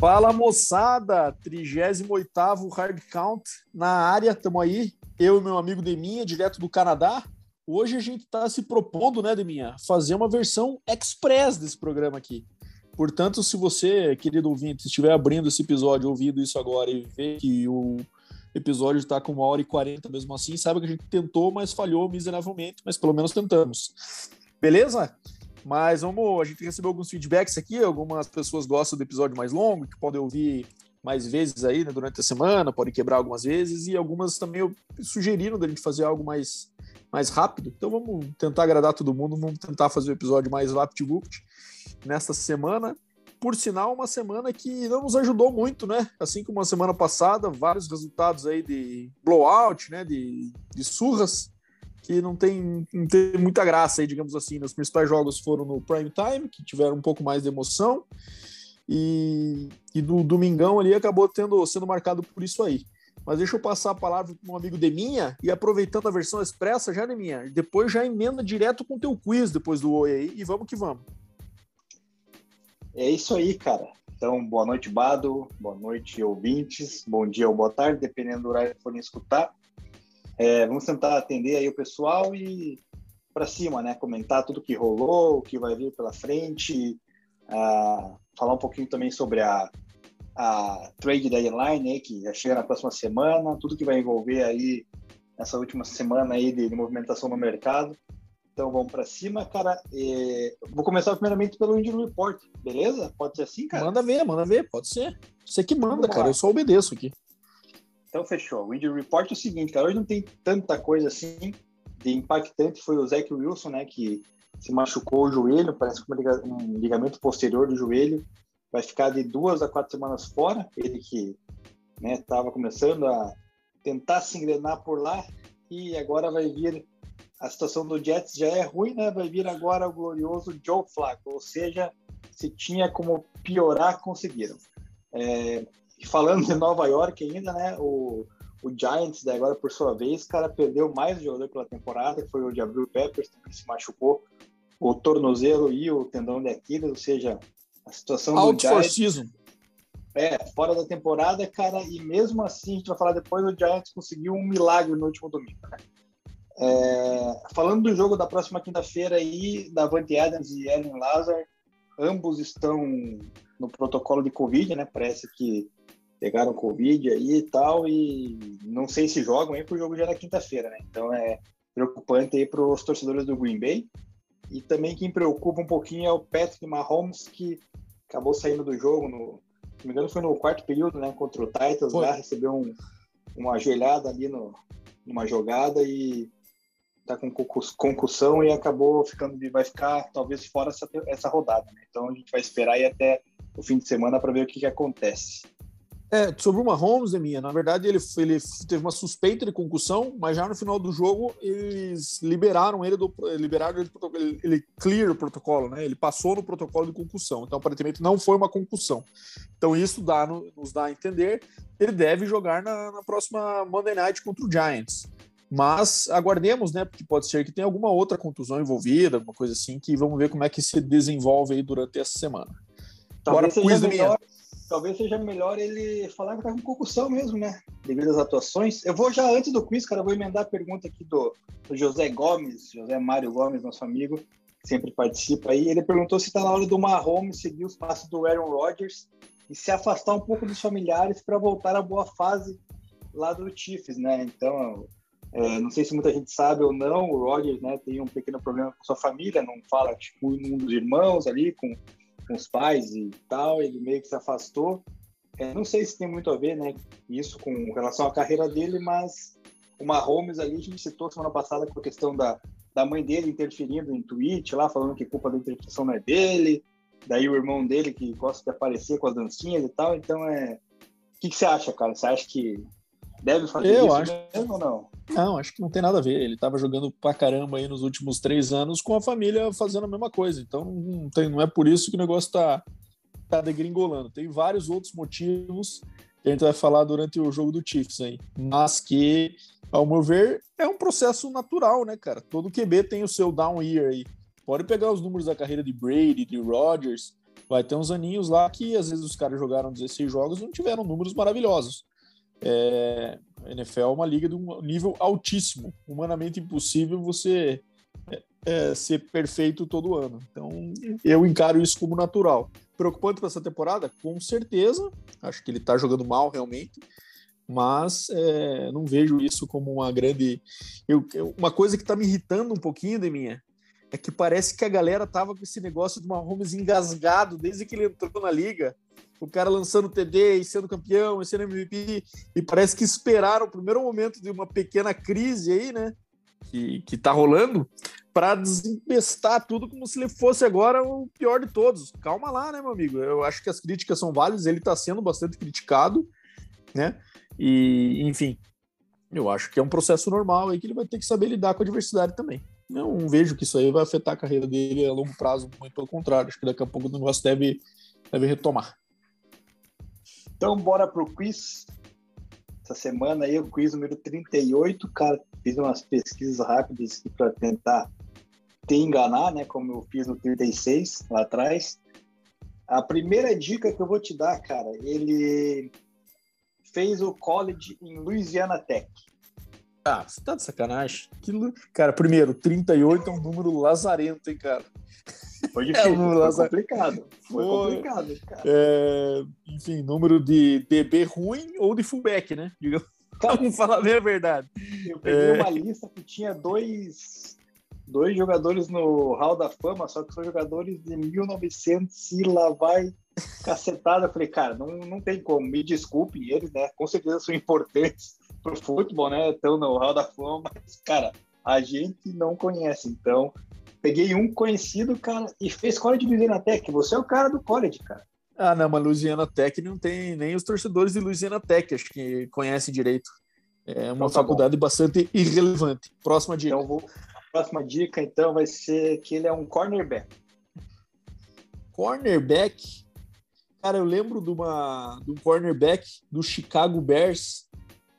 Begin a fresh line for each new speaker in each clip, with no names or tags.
Fala moçada, 38 Hard Count na área, tamo aí. Eu e meu amigo Deminha, direto do Canadá. Hoje a gente está se propondo, né, Deminha, fazer uma versão express desse programa aqui. Portanto, se você, querido ouvinte, estiver abrindo esse episódio, ouvindo isso agora e ver que o episódio está com uma hora e quarenta mesmo assim, saiba que a gente tentou, mas falhou miseravelmente, mas pelo menos tentamos. Beleza? Mas vamos, a gente recebeu alguns feedbacks aqui, algumas pessoas gostam do episódio mais longo, que podem ouvir mais vezes aí né, durante a semana, podem quebrar algumas vezes, e algumas também sugeriram da gente fazer algo mais, mais rápido. Então vamos tentar agradar todo mundo, vamos tentar fazer o episódio mais rápido nesta semana. Por sinal, uma semana que não nos ajudou muito, né? Assim como a semana passada, vários resultados aí de blowout, né? De, de surras que não tem, não tem muita graça aí, digamos assim. Os principais jogos foram no prime time, que tiveram um pouco mais de emoção, e, e do domingão ali acabou tendo, sendo marcado por isso aí. Mas deixa eu passar a palavra para um amigo de minha e aproveitando a versão expressa já de minha, depois já emenda direto com o teu quiz depois do oi aí e vamos que vamos.
É isso aí, cara. Então, boa noite, Bado, boa noite, ouvintes, bom dia ou boa tarde, dependendo do horário que forem escutar. É, vamos tentar atender aí o pessoal e para cima, né? Comentar tudo que rolou, o que vai vir pela frente, uh, falar um pouquinho também sobre a, a trade deadline aí, que já chega na próxima semana, tudo que vai envolver aí essa última semana aí de, de movimentação no mercado. Então vamos para cima, cara. E vou começar primeiramente pelo Injury Report, beleza? Pode ser assim, cara?
Manda ver, manda ver, pode ser. Você que manda, cara. Eu só obedeço aqui.
Então, fechou. O injury report é o seguinte, cara. Hoje não tem tanta coisa assim de impactante. Foi o Zach Wilson, né, que se machucou o joelho, parece que um ligamento posterior do joelho. Vai ficar de duas a quatro semanas fora. Ele que estava né, começando a tentar se engrenar por lá e agora vai vir a situação do Jets já é ruim, né? Vai vir agora o glorioso Joe Flacco, ou seja, se tinha como piorar, conseguiram. É, e falando de Nova York ainda, né? O, o Giants, daí agora por sua vez, cara, perdeu mais jogador pela temporada, que foi o Jabril Peppers, que se machucou o tornozelo e o tendão de Aquiles, ou seja, a situação
Out do Giants... Season.
É, fora da temporada, cara, e mesmo assim, a gente vai falar depois, o Giants conseguiu um milagre no último domingo, né? É, falando do jogo da próxima quinta-feira aí, da Vante Adams e Ellen Lazar, ambos estão no protocolo de Covid, né? Parece que pegaram Covid aí e tal, e não sei se jogam aí, porque o jogo já é na quinta-feira, né? Então é preocupante aí para os torcedores do Green Bay. E também quem preocupa um pouquinho é o Patrick Mahomes, que acabou saindo do jogo, no, se não me engano, foi no quarto período, né? Contra o Titans, lá recebeu um, uma ajoelhada ali no, numa jogada e tá com concussão e acabou ficando, vai ficar talvez fora essa, essa rodada, né? Então a gente vai esperar aí até o fim de semana para ver o que, que acontece.
É, sobre o Mahomes, minha. na verdade, ele, ele teve uma suspeita de concussão, mas já no final do jogo eles liberaram ele do liberaram ele, ele, ele clear o protocolo, né? Ele passou no protocolo de concussão. Então, aparentemente, não foi uma concussão. Então, isso dá, nos dá a entender ele deve jogar na, na próxima Monday Night contra o Giants. Mas aguardemos, né? Porque pode ser que tenha alguma outra contusão envolvida, alguma coisa assim, que vamos ver como é que se desenvolve aí durante essa semana.
Talvez Agora, seja melhor, talvez seja melhor ele falar que tá com concussão mesmo, né? Devido às atuações. Eu vou já, antes do quiz, cara, vou emendar a pergunta aqui do, do José Gomes, José Mário Gomes, nosso amigo, que sempre participa aí. Ele perguntou se tá na hora do Mahomes seguir os passos do Aaron Rodgers e se afastar um pouco dos familiares para voltar à boa fase lá do Chiefs, né? Então, é, não sei se muita gente sabe ou não, o Rodgers né, tem um pequeno problema com sua família, não fala tipo, um dos irmãos ali, com com os pais e tal, ele meio que se afastou. É, não sei se tem muito a ver, né, isso com relação à carreira dele, mas o Mahomes ali, a gente citou semana passada com a questão da, da mãe dele interferindo em tweet lá, falando que culpa da interpretação não é dele, daí o irmão dele que gosta de aparecer com as dancinhas e tal, então é... O que, que você acha, cara? Você acha que Deve fazer
eu
isso
acho... mesmo ou não? Não, acho que não tem nada a ver. Ele estava jogando pra caramba aí nos últimos três anos com a família fazendo a mesma coisa. Então não, tem, não é por isso que o negócio está tá degringolando. Tem vários outros motivos que a gente vai falar durante o jogo do Chiefs aí. Mas que, ao meu ver, é um processo natural, né, cara? Todo QB tem o seu down year aí. Pode pegar os números da carreira de Brady, de Rodgers. vai ter uns aninhos lá que às vezes os caras jogaram 16 jogos e não tiveram números maravilhosos. É, a NFL é uma liga de um nível altíssimo, humanamente impossível você é, é, ser perfeito todo ano. Então, eu encaro isso como natural. Preocupante para essa temporada? Com certeza. Acho que ele está jogando mal realmente, mas é, não vejo isso como uma grande. Eu, uma coisa que está me irritando um pouquinho de minha é que parece que a galera tava com esse negócio de uma Holmes engasgado desde que ele entrou na liga. O cara lançando TD e sendo campeão e sendo MVP. E parece que esperaram o primeiro momento de uma pequena crise aí, né? Que, que tá rolando, para desempestar tudo como se ele fosse agora o pior de todos. Calma lá, né, meu amigo? Eu acho que as críticas são válidas, ele tá sendo bastante criticado, né? E, enfim, eu acho que é um processo normal aí que ele vai ter que saber lidar com a diversidade também não vejo que isso aí vai afetar a carreira dele a longo prazo, muito pelo contrário. Acho que daqui a pouco o negócio deve, deve retomar.
Então, bora pro quiz. Essa semana aí, o quiz número 38. Cara, fiz umas pesquisas rápidas para tentar te enganar, né? Como eu fiz no 36 lá atrás. A primeira dica que eu vou te dar, cara, ele fez o college em Louisiana Tech.
Ah, você tá de sacanagem. Aquilo... Cara, primeiro, 38 é um número lazarento, hein, cara.
Foi difícil, é foi complicado. Foi, foi complicado, cara.
É... Enfim, número de DB ruim ou de fullback, né? Digamos. Vamos falar bem a verdade.
Eu peguei é... uma lista que tinha dois, dois jogadores no Hall da Fama, só que são jogadores de 1900 e lá vai cacetada. Eu falei, cara, não, não tem como. Me desculpem eles, né? Com certeza são importantes pro futebol, né? Tão no Hall da Fama, mas, cara, a gente não conhece. Então, peguei um conhecido, cara, e fez college de Louisiana Tech. Você é o cara do college, cara.
Ah, não, mas Louisiana Tech não tem nem os torcedores de Louisiana Tech, acho que conhecem direito. É uma então, tá faculdade bastante irrelevante. Próxima dica.
Então, vou... a próxima dica, então, vai ser que ele é um cornerback.
Cornerback? Cara, eu lembro de, uma, de um cornerback do Chicago Bears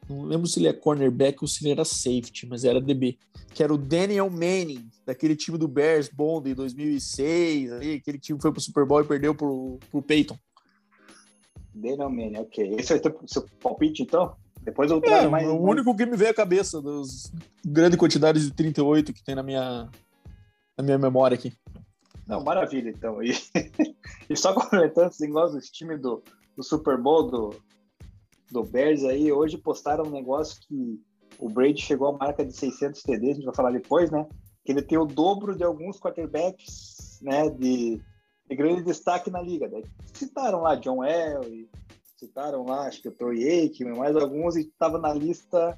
não lembro se ele é cornerback ou se ele era safety, mas era DB, que era o Daniel Manning, daquele time do Bears Bond em 2006, ali, aquele time que foi pro Super Bowl e perdeu pro, pro Peyton.
Daniel Manning, ok. Esse é o seu palpite, então? Depois eu trago é, mais.
O
mais...
único que me veio à cabeça das grandes quantidades de 38 que tem na minha, na minha memória aqui.
Não, maravilha, então. E, e só comentando esse negócio dos times do, do Super Bowl do, do Bears aí, hoje postaram um negócio que o Brady chegou à marca de 600 TDs, a gente vai falar depois, né? Que ele tem o dobro de alguns quarterbacks, né? De, de grande destaque na liga. Né? Citaram lá John Elway, citaram lá, acho que o Troy Aikman, mais alguns, e estava na lista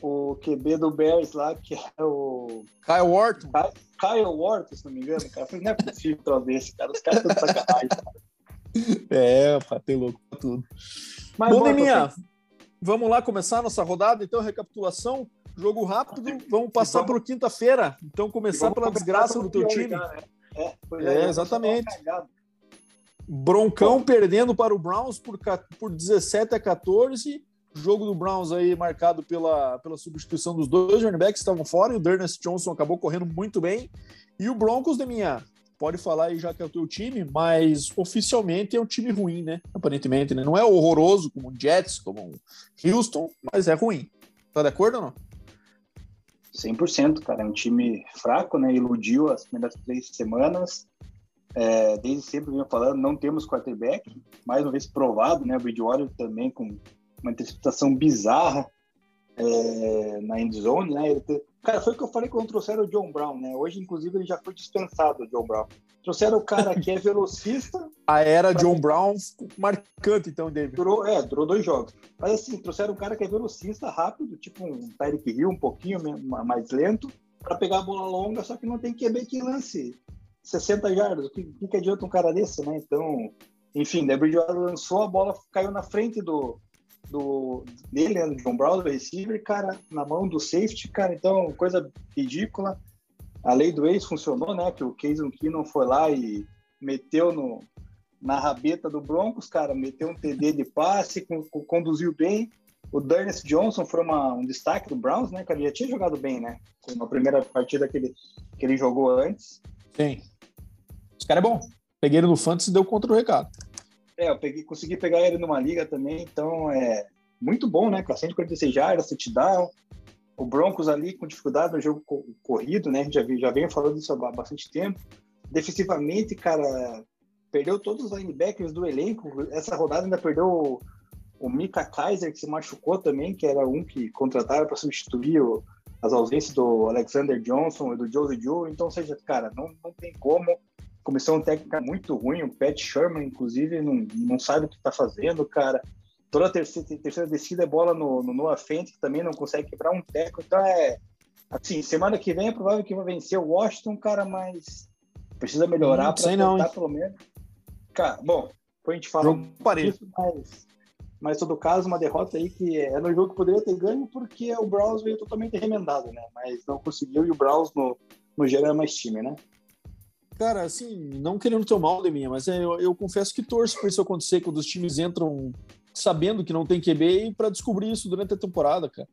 o QB do Bears lá, que é o...
Kyle Wharton.
Kyle Wharton, se não me engano, cara. Falei, não é possível trazer esse cara, os caras estão de sacanagem, cara.
É, pá, tem louco pra tudo. Mas, Bom, Neminha, vamos lá começar a nossa rodada, então, recapitulação. Jogo rápido, vamos passar para quinta-feira. Então, começar pela desgraça do teu time. Já, né? É, é, é exatamente. Broncão perdendo para o Browns por, por 17 a 14. Jogo do Browns aí marcado pela, pela substituição dos dois running backs que estavam fora e o Dernest Johnson acabou correndo muito bem. E o Broncos, de minha pode falar aí já que é o teu time, mas oficialmente é um time ruim, né? Aparentemente, né? Não é horroroso como o Jets, como o Houston, mas é ruim. Tá de acordo ou não?
100%, cara. É um time fraco, né? Iludiu as primeiras três semanas. É, desde sempre vinha falando, não temos quarterback. Mais uma vez provado, né? O Bridgewater também com uma interpretação bizarra é, na endzone, né? Ele. Cara, foi o que eu falei quando trouxeram o John Brown, né? Hoje, inclusive, ele já foi dispensado, o John Brown. Trouxeram o cara que é velocista.
A era pra... John Brown marcante, então, David.
Durou, é, durou dois jogos. Mas assim, trouxeram um cara que é velocista, rápido, tipo um Tyreek Hill, um pouquinho mais lento, para pegar a bola longa, só que não tem QB que lance 60 jardas. O que, que adianta um cara desse, né? Então, enfim, o Bridgewater lançou, a bola caiu na frente do, do dele, né, do John Brown, do receiver, cara, na mão do safety, cara, então, coisa ridícula. A lei do ex funcionou, né? Que o Case não foi lá e meteu no, na rabeta do Broncos, cara, meteu um TD de passe, conduziu bem. O Dernest Johnson foi uma, um destaque do Browns, né? Que ele já tinha jogado bem, né? Uma primeira partida que ele, que ele jogou antes.
Sim. Esse cara é bom. Peguei ele no Fantasy e deu contra o recado.
É, eu peguei, consegui pegar ele numa liga também, então é muito bom, né? Com 146 jardas, touchdown. O Broncos ali com dificuldade no jogo corrido, né? A gente já, já vem falando isso há bastante tempo. Defensivamente, cara, perdeu todos os linebackers do elenco. Essa rodada ainda perdeu o Mika Kaiser, que se machucou também, que era um que contrataram para substituir o, as ausências do Alexander Johnson e do Josie Joe. Então, seja, cara, não, não tem como. Comissão técnica muito ruim, o Pat Sherman, inclusive, não, não sabe o que está fazendo, cara. Toda a terceira, terceira descida é bola no, no Noah Fent, que também não consegue quebrar um teco. Então, é. Assim, semana que vem é provável que vai vencer o Washington, cara, mas precisa melhorar
hum, para tentar,
pelo menos. Cara, bom, depois a gente fala
disso,
mas mas todo caso, uma derrota aí que é no jogo que poderia ter ganho porque o Browns veio totalmente remendado, né? Mas não conseguiu e o Browns no, no geral é mais time, né?
Cara, assim, não querendo ter mal de mim, mas é, eu, eu confesso que torço para isso acontecer quando os times entram sabendo que não tem QB e para descobrir isso durante a temporada, cara.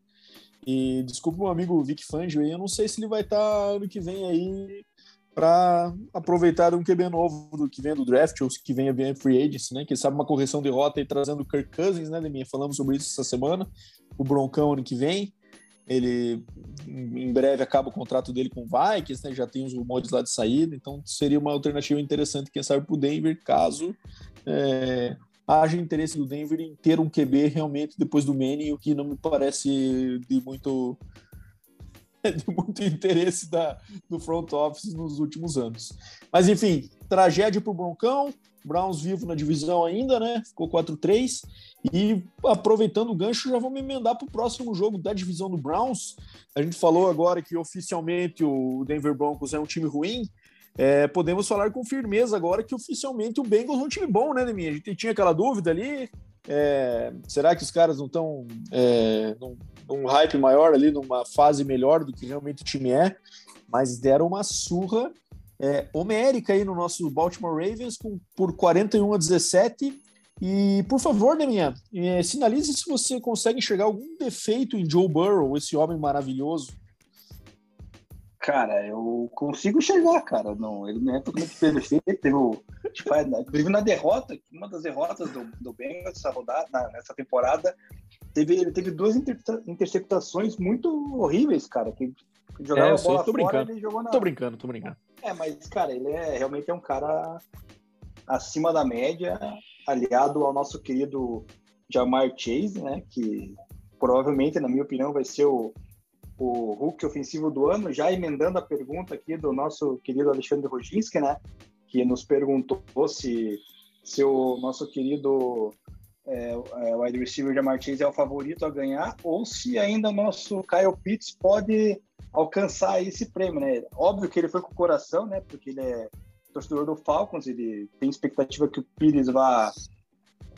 E desculpa meu amigo Vic Fangio aí, eu não sei se ele vai estar tá ano que vem aí para aproveitar um QB novo do que vem do draft ou que venha vem free agency, né? Que sabe uma correção de rota e trazendo o Kirk Cousins, né, Deminha? Falamos sobre isso essa semana. O Broncão ano que vem. Ele em breve acaba o contrato dele com o Vikings, né? Já tem os rumores lá de saída, então seria uma alternativa interessante, quem sabe, para o Denver, caso é, haja interesse do Denver em ter um QB realmente depois do Manning, o que não me parece de muito de muito interesse da, do front office nos últimos anos. Mas enfim, tragédia para o Broncão, Browns vivo na divisão ainda, né? Ficou 4-3. E aproveitando o gancho, já vamos emendar para o próximo jogo da divisão do Browns. A gente falou agora que oficialmente o Denver Broncos é um time ruim. É, podemos falar com firmeza agora que oficialmente o Bengals é um time bom, né, Neminha? A gente tinha aquela dúvida ali. É, será que os caras não estão é, num, num, hype maior ali, numa fase melhor do que realmente o time é? Mas deram uma surra é, homérica aí no nosso Baltimore Ravens com, por 41 a 17. E, por favor, Deminha, é, sinalize se você consegue enxergar algum defeito em Joe Burrow, esse homem maravilhoso.
Cara, eu consigo enxergar, cara. Não, ele não é totalmente perfeito. Teve o, tipo, inclusive na derrota, uma das derrotas do, do Bengals nessa rodada, na, nessa temporada, teve, ele teve duas inter, interceptações muito horríveis, cara. Que
jogava é, a bola tô fora, brincando. ele jogou na. Tô brincando, tô brincando.
É, mas, cara, ele é realmente é um cara acima da média, aliado ao nosso querido Jamar Chase, né? Que provavelmente, na minha opinião, vai ser o o Hulk ofensivo do ano, já emendando a pergunta aqui do nosso querido Alexandre Roginski, né? Que nos perguntou se, se o nosso querido é, é, wide receiver de Martins é o favorito a ganhar, ou se ainda o nosso Kyle Pitts pode alcançar esse prêmio, né? Óbvio que ele foi com o coração, né? Porque ele é torcedor do Falcons, ele tem expectativa que o Pires vá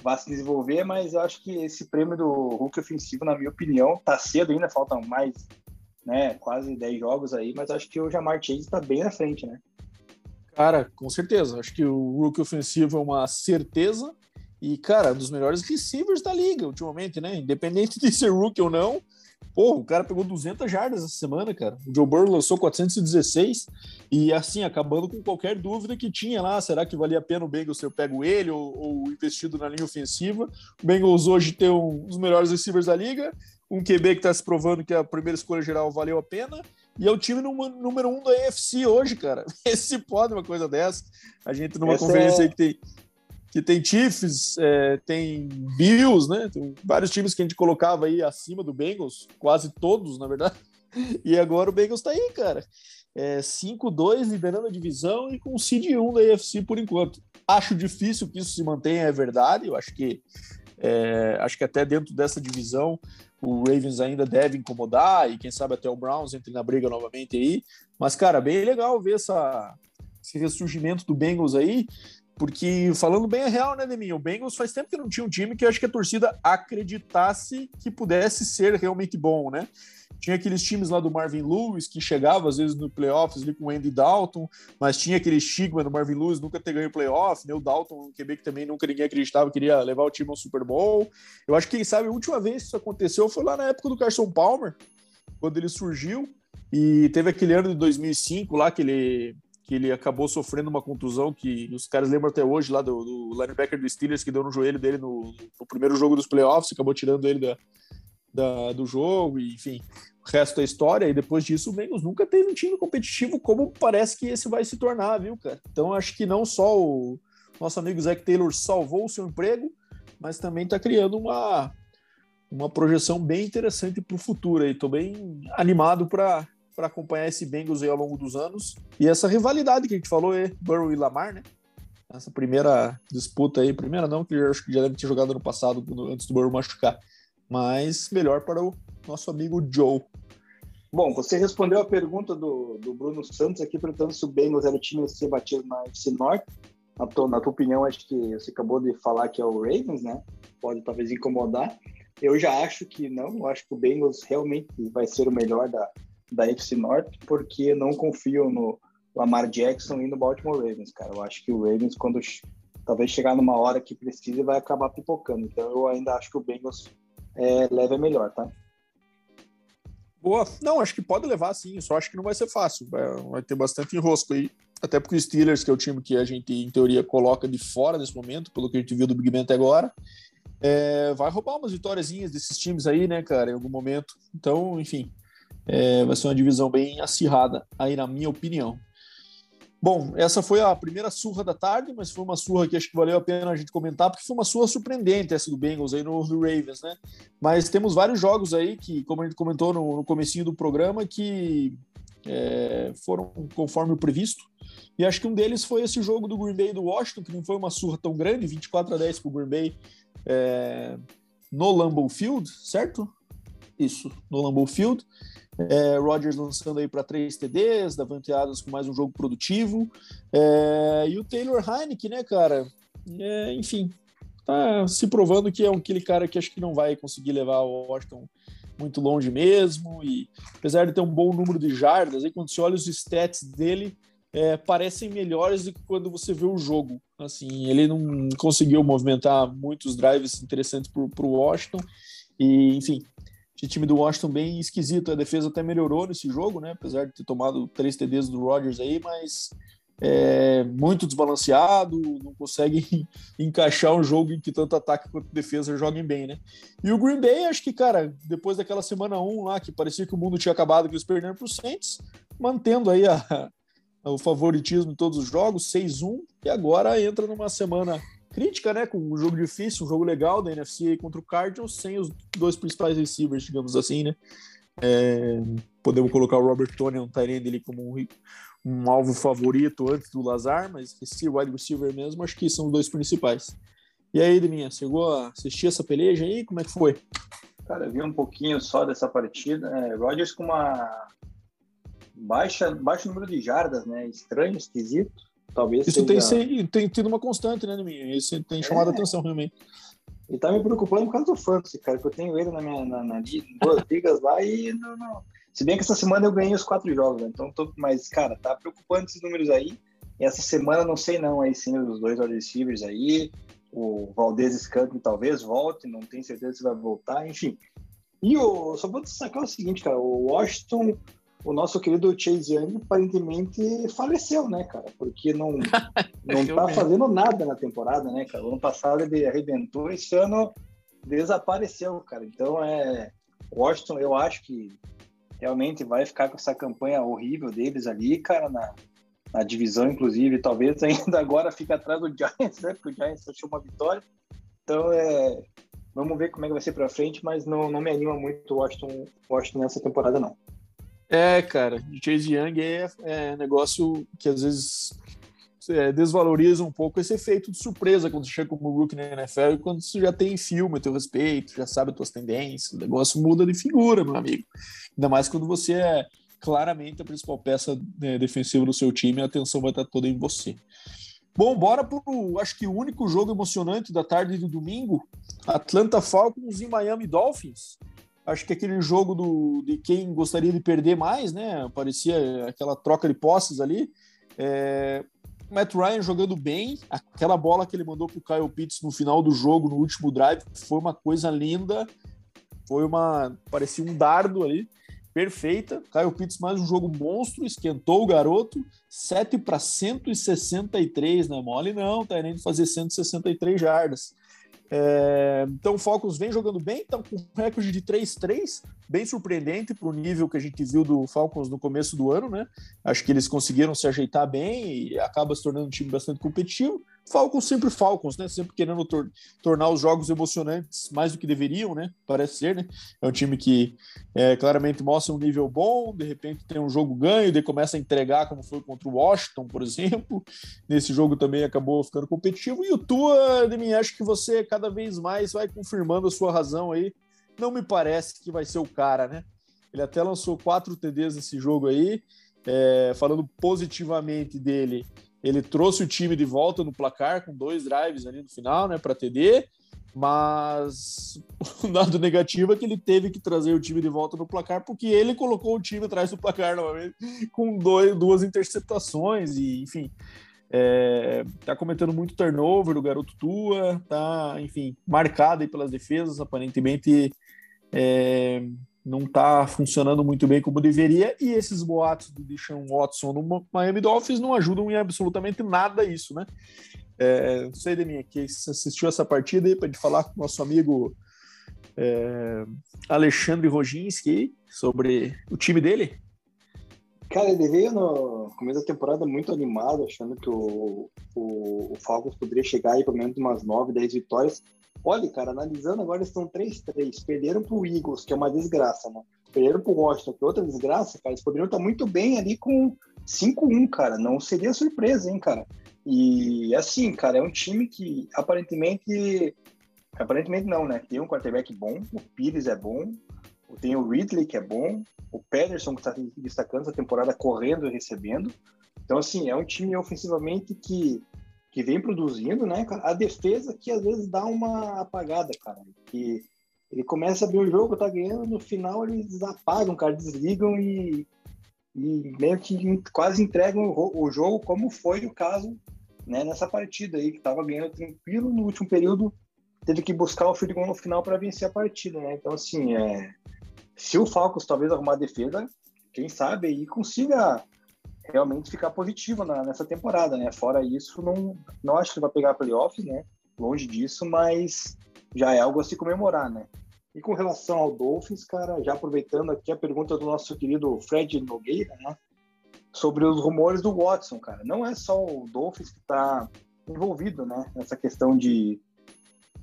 vá se desenvolver, mas eu acho que esse prêmio do Hulk ofensivo, na minha opinião, tá cedo ainda, faltam mais né? Quase 10 jogos aí, mas acho que o Jamar Chase está bem na frente, né?
Cara, com certeza. Acho que o rookie ofensivo é uma certeza. E, cara, um dos melhores receivers da liga ultimamente, né? Independente de ser rookie ou não. Pô, o cara pegou 200 jardas essa semana, cara. O Joe Burrow lançou 416 e, assim, acabando com qualquer dúvida que tinha lá. Será que valia a pena o Bengals ter pego ele ou, ou investido na linha ofensiva? O Bengals hoje tem um dos melhores receivers da liga um QB que está se provando que a primeira escolha geral valeu a pena, e é o time número um da AFC hoje, cara. Esse pode uma coisa dessa. A gente numa Essa conferência é... aí que tem, que tem Chiefs, é, tem Bills, né? Tem vários times que a gente colocava aí acima do Bengals, quase todos, na verdade. E agora o Bengals está aí, cara. É 5-2, liderando a divisão e com o seed 1 da AFC por enquanto. Acho difícil que isso se mantenha, é verdade. Eu acho que é, acho que até dentro dessa divisão o Ravens ainda deve incomodar e quem sabe até o Browns entre na briga novamente aí. Mas, cara, bem legal ver essa, esse ressurgimento do Bengals aí, porque falando bem a real, né, Deminha? O Bengals faz tempo que não tinha um time que eu acho que a torcida acreditasse que pudesse ser realmente bom, né? Tinha aqueles times lá do Marvin Lewis que chegava às vezes no playoffs ali com o Andy Dalton, mas tinha aquele estigma do Marvin Lewis nunca ter ganho playoff, né? O Dalton, um QB que também nunca ninguém acreditava que iria levar o time ao Super Bowl. Eu acho que, quem sabe, a última vez que isso aconteceu foi lá na época do Carson Palmer, quando ele surgiu, e teve aquele ano de 2005 lá que ele que ele acabou sofrendo uma contusão que os caras lembram até hoje lá do, do linebacker do Steelers que deu no joelho dele no, no primeiro jogo dos playoffs, acabou tirando ele da, da, do jogo, e, enfim, o resto da história. E depois disso, o Bengals nunca teve um time competitivo como parece que esse vai se tornar, viu, cara? Então, acho que não só o nosso amigo Zach Taylor salvou o seu emprego, mas também está criando uma, uma projeção bem interessante para o futuro. Estou bem animado para para acompanhar esse Bengals aí ao longo dos anos. E essa rivalidade que a gente falou é Burrow e Lamar, né? Essa primeira disputa aí, primeira não, que eu acho que já deve ter jogado no passado, antes do Burrow machucar. Mas melhor para o nosso amigo Joe.
Bom, você respondeu a pergunta do, do Bruno Santos aqui, perguntando se o Bengals era o time a ser batido na FC Norte. Na tua, na tua opinião, acho que você acabou de falar que é o Ravens, né? Pode talvez incomodar. Eu já acho que não, eu acho que o Bengals realmente vai ser o melhor da, da FC Norte, porque não confio no Lamar Jackson e no Baltimore Ravens, cara. Eu acho que o Ravens, quando talvez chegar numa hora que precisa, vai acabar pipocando. Então eu ainda acho que o Bengals é, leva melhor, tá?
Boa. Não, acho que pode levar sim, só acho que não vai ser fácil. Vai, vai ter bastante enrosco aí. Até porque o Steelers, que é o time que a gente, em teoria, coloca de fora nesse momento, pelo que a gente viu do Big Ben até agora, é, vai roubar umas vitóriazinhas desses times aí, né, cara, em algum momento. Então, enfim, é, vai ser uma divisão bem acirrada, aí na minha opinião. Bom, essa foi a primeira surra da tarde, mas foi uma surra que acho que valeu a pena a gente comentar, porque foi uma surra surpreendente essa do Bengals aí no, Ravens, né? Mas temos vários jogos aí que, como a gente comentou no, no comecinho do programa, que é, foram conforme o previsto. E acho que um deles foi esse jogo do Green Bay do Washington, que não foi uma surra tão grande, 24 a 10 para o Green Bay é, no Lambeau Field, certo? Isso, no Lambeau Field. É, Rodgers lançando aí para três TDs, Davante Adams com mais um jogo produtivo. É, e o Taylor Heineken, né, cara? É, enfim, tá se provando que é aquele cara que acho que não vai conseguir levar o Washington muito longe mesmo. E apesar de ter um bom número de jardas, aí quando você olha os stats dele, é, parecem melhores do que quando você vê o jogo. Assim, ele não conseguiu movimentar muitos drives interessantes para o Washington. E, enfim, esse time do Washington bem esquisito. A defesa até melhorou nesse jogo, né? Apesar de ter tomado três TDs do Rodgers aí, mas é muito desbalanceado, não consegue encaixar um jogo em que tanto ataque quanto defesa joguem bem, né? E o Green Bay, acho que, cara, depois daquela semana 1 lá, que parecia que o mundo tinha acabado, que eles perderam para o Saints, mantendo aí a, o favoritismo em todos os jogos, 6-1, e agora entra numa semana crítica, né? Com um jogo difícil, um jogo legal da NFC contra o Cardinals, sem os dois principais receivers, digamos assim, né? É, podemos colocar o Robert Tony, um Tyrande ali como um, um, alvo favorito antes do Lazar, mas esse wide receiver mesmo, acho que são os dois principais. E aí, Deminha, chegou a assistir essa peleja aí? Como é que foi?
Cara, eu vi um pouquinho só dessa partida. É, Rodgers com uma baixa, baixo número de jardas, né? Estranho, esquisito. Talvez
Isso seja... tem, tem tido uma constante, né, minha? Isso tem chamado é. a atenção realmente.
E tá me preocupando por causa do fantasy, cara, que eu tenho ele na minha na, na, duas ligas lá e não, não, Se bem que essa semana eu ganhei os quatro jogos, né? Então tô. Mas, cara, tá preocupando esses números aí. E essa semana não sei não, aí sim, os dois wide receivers aí. O Valdez Scantling talvez volte, não tenho certeza se vai voltar, enfim. E o, só vou destacar o seguinte, cara, o Washington o nosso querido Chase Young aparentemente faleceu, né, cara? Porque não, não tá fazendo nada na temporada, né, cara? O ano passado ele arrebentou, esse ano desapareceu, cara. Então é. Washington, eu acho que realmente vai ficar com essa campanha horrível deles ali, cara, na, na divisão, inclusive. Talvez ainda agora fique atrás do Giants, né? Porque o Giants achou uma vitória. Então é. Vamos ver como é que vai ser para frente, mas não, não me anima muito o Washington, Washington nessa temporada, não.
É, cara, Chase Young é, é negócio que às vezes é, desvaloriza um pouco esse efeito de surpresa quando você chega como rookie na NFL e quando você já tem filme a teu respeito, já sabe as tuas tendências, o negócio muda de figura, meu amigo. Ainda mais quando você é claramente a principal peça né, defensiva do seu time, a atenção vai estar toda em você. Bom, bora pro, acho que o único jogo emocionante da tarde do domingo, Atlanta Falcons e Miami Dolphins acho que aquele jogo do, de quem gostaria de perder mais, né? Parecia aquela troca de posses ali. É, Matt Ryan jogando bem, aquela bola que ele mandou para o Kyle Pitts no final do jogo, no último drive, foi uma coisa linda. Foi uma. parecia um dardo ali. perfeita. Caio Pitts mais um jogo monstro, esquentou o garoto. 7 para 163, não é mole não, tá indo fazer 163 jardas. É, então o Falcons vem jogando bem, estão com um recorde de 3-3, bem surpreendente para o nível que a gente viu do Falcons no começo do ano, né? Acho que eles conseguiram se ajeitar bem e acaba se tornando um time bastante competitivo. Falcons sempre Falcons, né? Sempre querendo tor tornar os jogos emocionantes mais do que deveriam, né? Parece ser, né? É um time que é, claramente mostra um nível bom, de repente tem um jogo ganho, daí começa a entregar, como foi contra o Washington, por exemplo. Nesse jogo também acabou ficando competitivo. E o Tua, de mim, acho que você cada vez mais vai confirmando a sua razão aí. Não me parece que vai ser o cara, né? Ele até lançou quatro TDs nesse jogo aí, é, falando positivamente dele ele trouxe o time de volta no placar com dois drives ali no final, né, para TD, mas o lado negativo é que ele teve que trazer o time de volta no placar porque ele colocou o time atrás do placar novamente com dois, duas interceptações e, enfim, é, tá cometendo muito turnover, o garoto tua, tá, enfim, marcado aí pelas defesas, aparentemente é, não está funcionando muito bem como deveria, e esses boatos do Deshaun Watson no Miami Dolphins não ajudam em absolutamente nada isso, né? É, não sei, Deminha, que assistiu essa partida aí para falar com o nosso amigo é, Alexandre Roginski sobre o time dele?
Cara, ele veio no começo da temporada muito animado, achando que o, o, o Falcons poderia chegar aí pelo menos umas 9, 10 vitórias. Olha, cara, analisando agora estão 3-3. Perderam pro Eagles, que é uma desgraça, né? Perderam pro Washington, que é outra desgraça, cara. Eles poderiam estar muito bem ali com 5-1, cara. Não seria surpresa, hein, cara. E assim, cara, é um time que aparentemente. Aparentemente não, né? Tem um quarterback bom, o Pires é bom, tem o Ridley, que é bom, o Pederson, que está destacando essa temporada correndo e recebendo. Então, assim, é um time ofensivamente que que vem produzindo, né, A defesa que às vezes dá uma apagada, cara. Que ele começa a abrir o jogo, tá ganhando, no final eles apagam, cara, desligam e, e meio que quase entregam o, o jogo, como foi o caso né, nessa partida aí, que tava ganhando tranquilo no último período, teve que buscar o field no final para vencer a partida, né? Então, assim, é, se o Falcons talvez arrumar a defesa, quem sabe aí consiga realmente ficar positivo na, nessa temporada, né? Fora isso, não, não acho que vai pegar playoffs, né? Longe disso, mas já é algo a se comemorar, né? E com relação ao Dolphins, cara, já aproveitando aqui a pergunta do nosso querido Fred Nogueira, né? Sobre os rumores do Watson, cara. Não é só o Dolphins que está envolvido, né? Nessa questão de,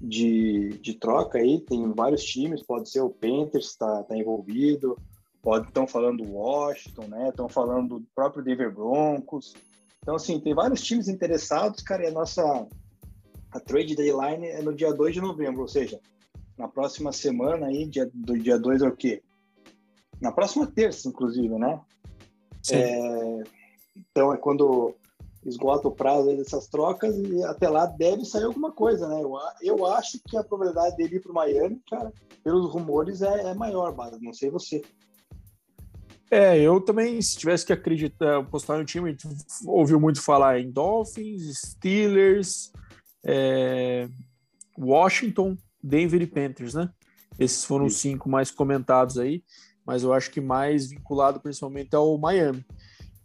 de, de troca aí. Tem vários times, pode ser o Panthers está tá envolvido, Pode estão falando do Washington, né? Estão falando do próprio Denver Broncos. Então, assim, tem vários times interessados, cara, e a nossa a trade deadline é no dia 2 de novembro, ou seja, na próxima semana aí, dia, do dia 2 é o quê? Na próxima terça, inclusive, né? É, então é quando esgota o prazo dessas trocas e até lá deve sair alguma coisa, né? Eu, eu acho que a probabilidade dele ir para o Miami, cara, pelos rumores, é, é maior, Bada. Não sei você.
É, eu também, se tivesse que acreditar, postar no time, a gente ouviu muito falar em Dolphins, Steelers, é, Washington, Denver e Panthers, né? Esses foram os cinco mais comentados aí, mas eu acho que mais vinculado principalmente ao Miami.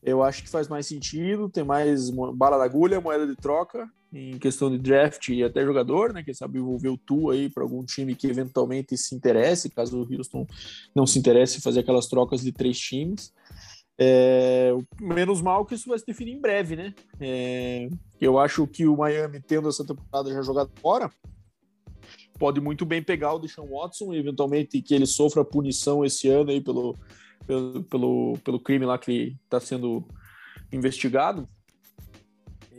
Eu acho que faz mais sentido, tem mais bala da agulha, moeda de troca, em questão de draft e até jogador, né? Quem sabe envolver o Tu aí para algum time que eventualmente se interesse, caso o Houston não se interesse fazer aquelas trocas de três times. É, menos mal que isso vai se definir em breve, né? É, eu acho que o Miami, tendo essa temporada já jogada fora, pode muito bem pegar o Deshaun Watson e eventualmente que ele sofra punição esse ano aí pelo, pelo, pelo, pelo crime lá que está sendo investigado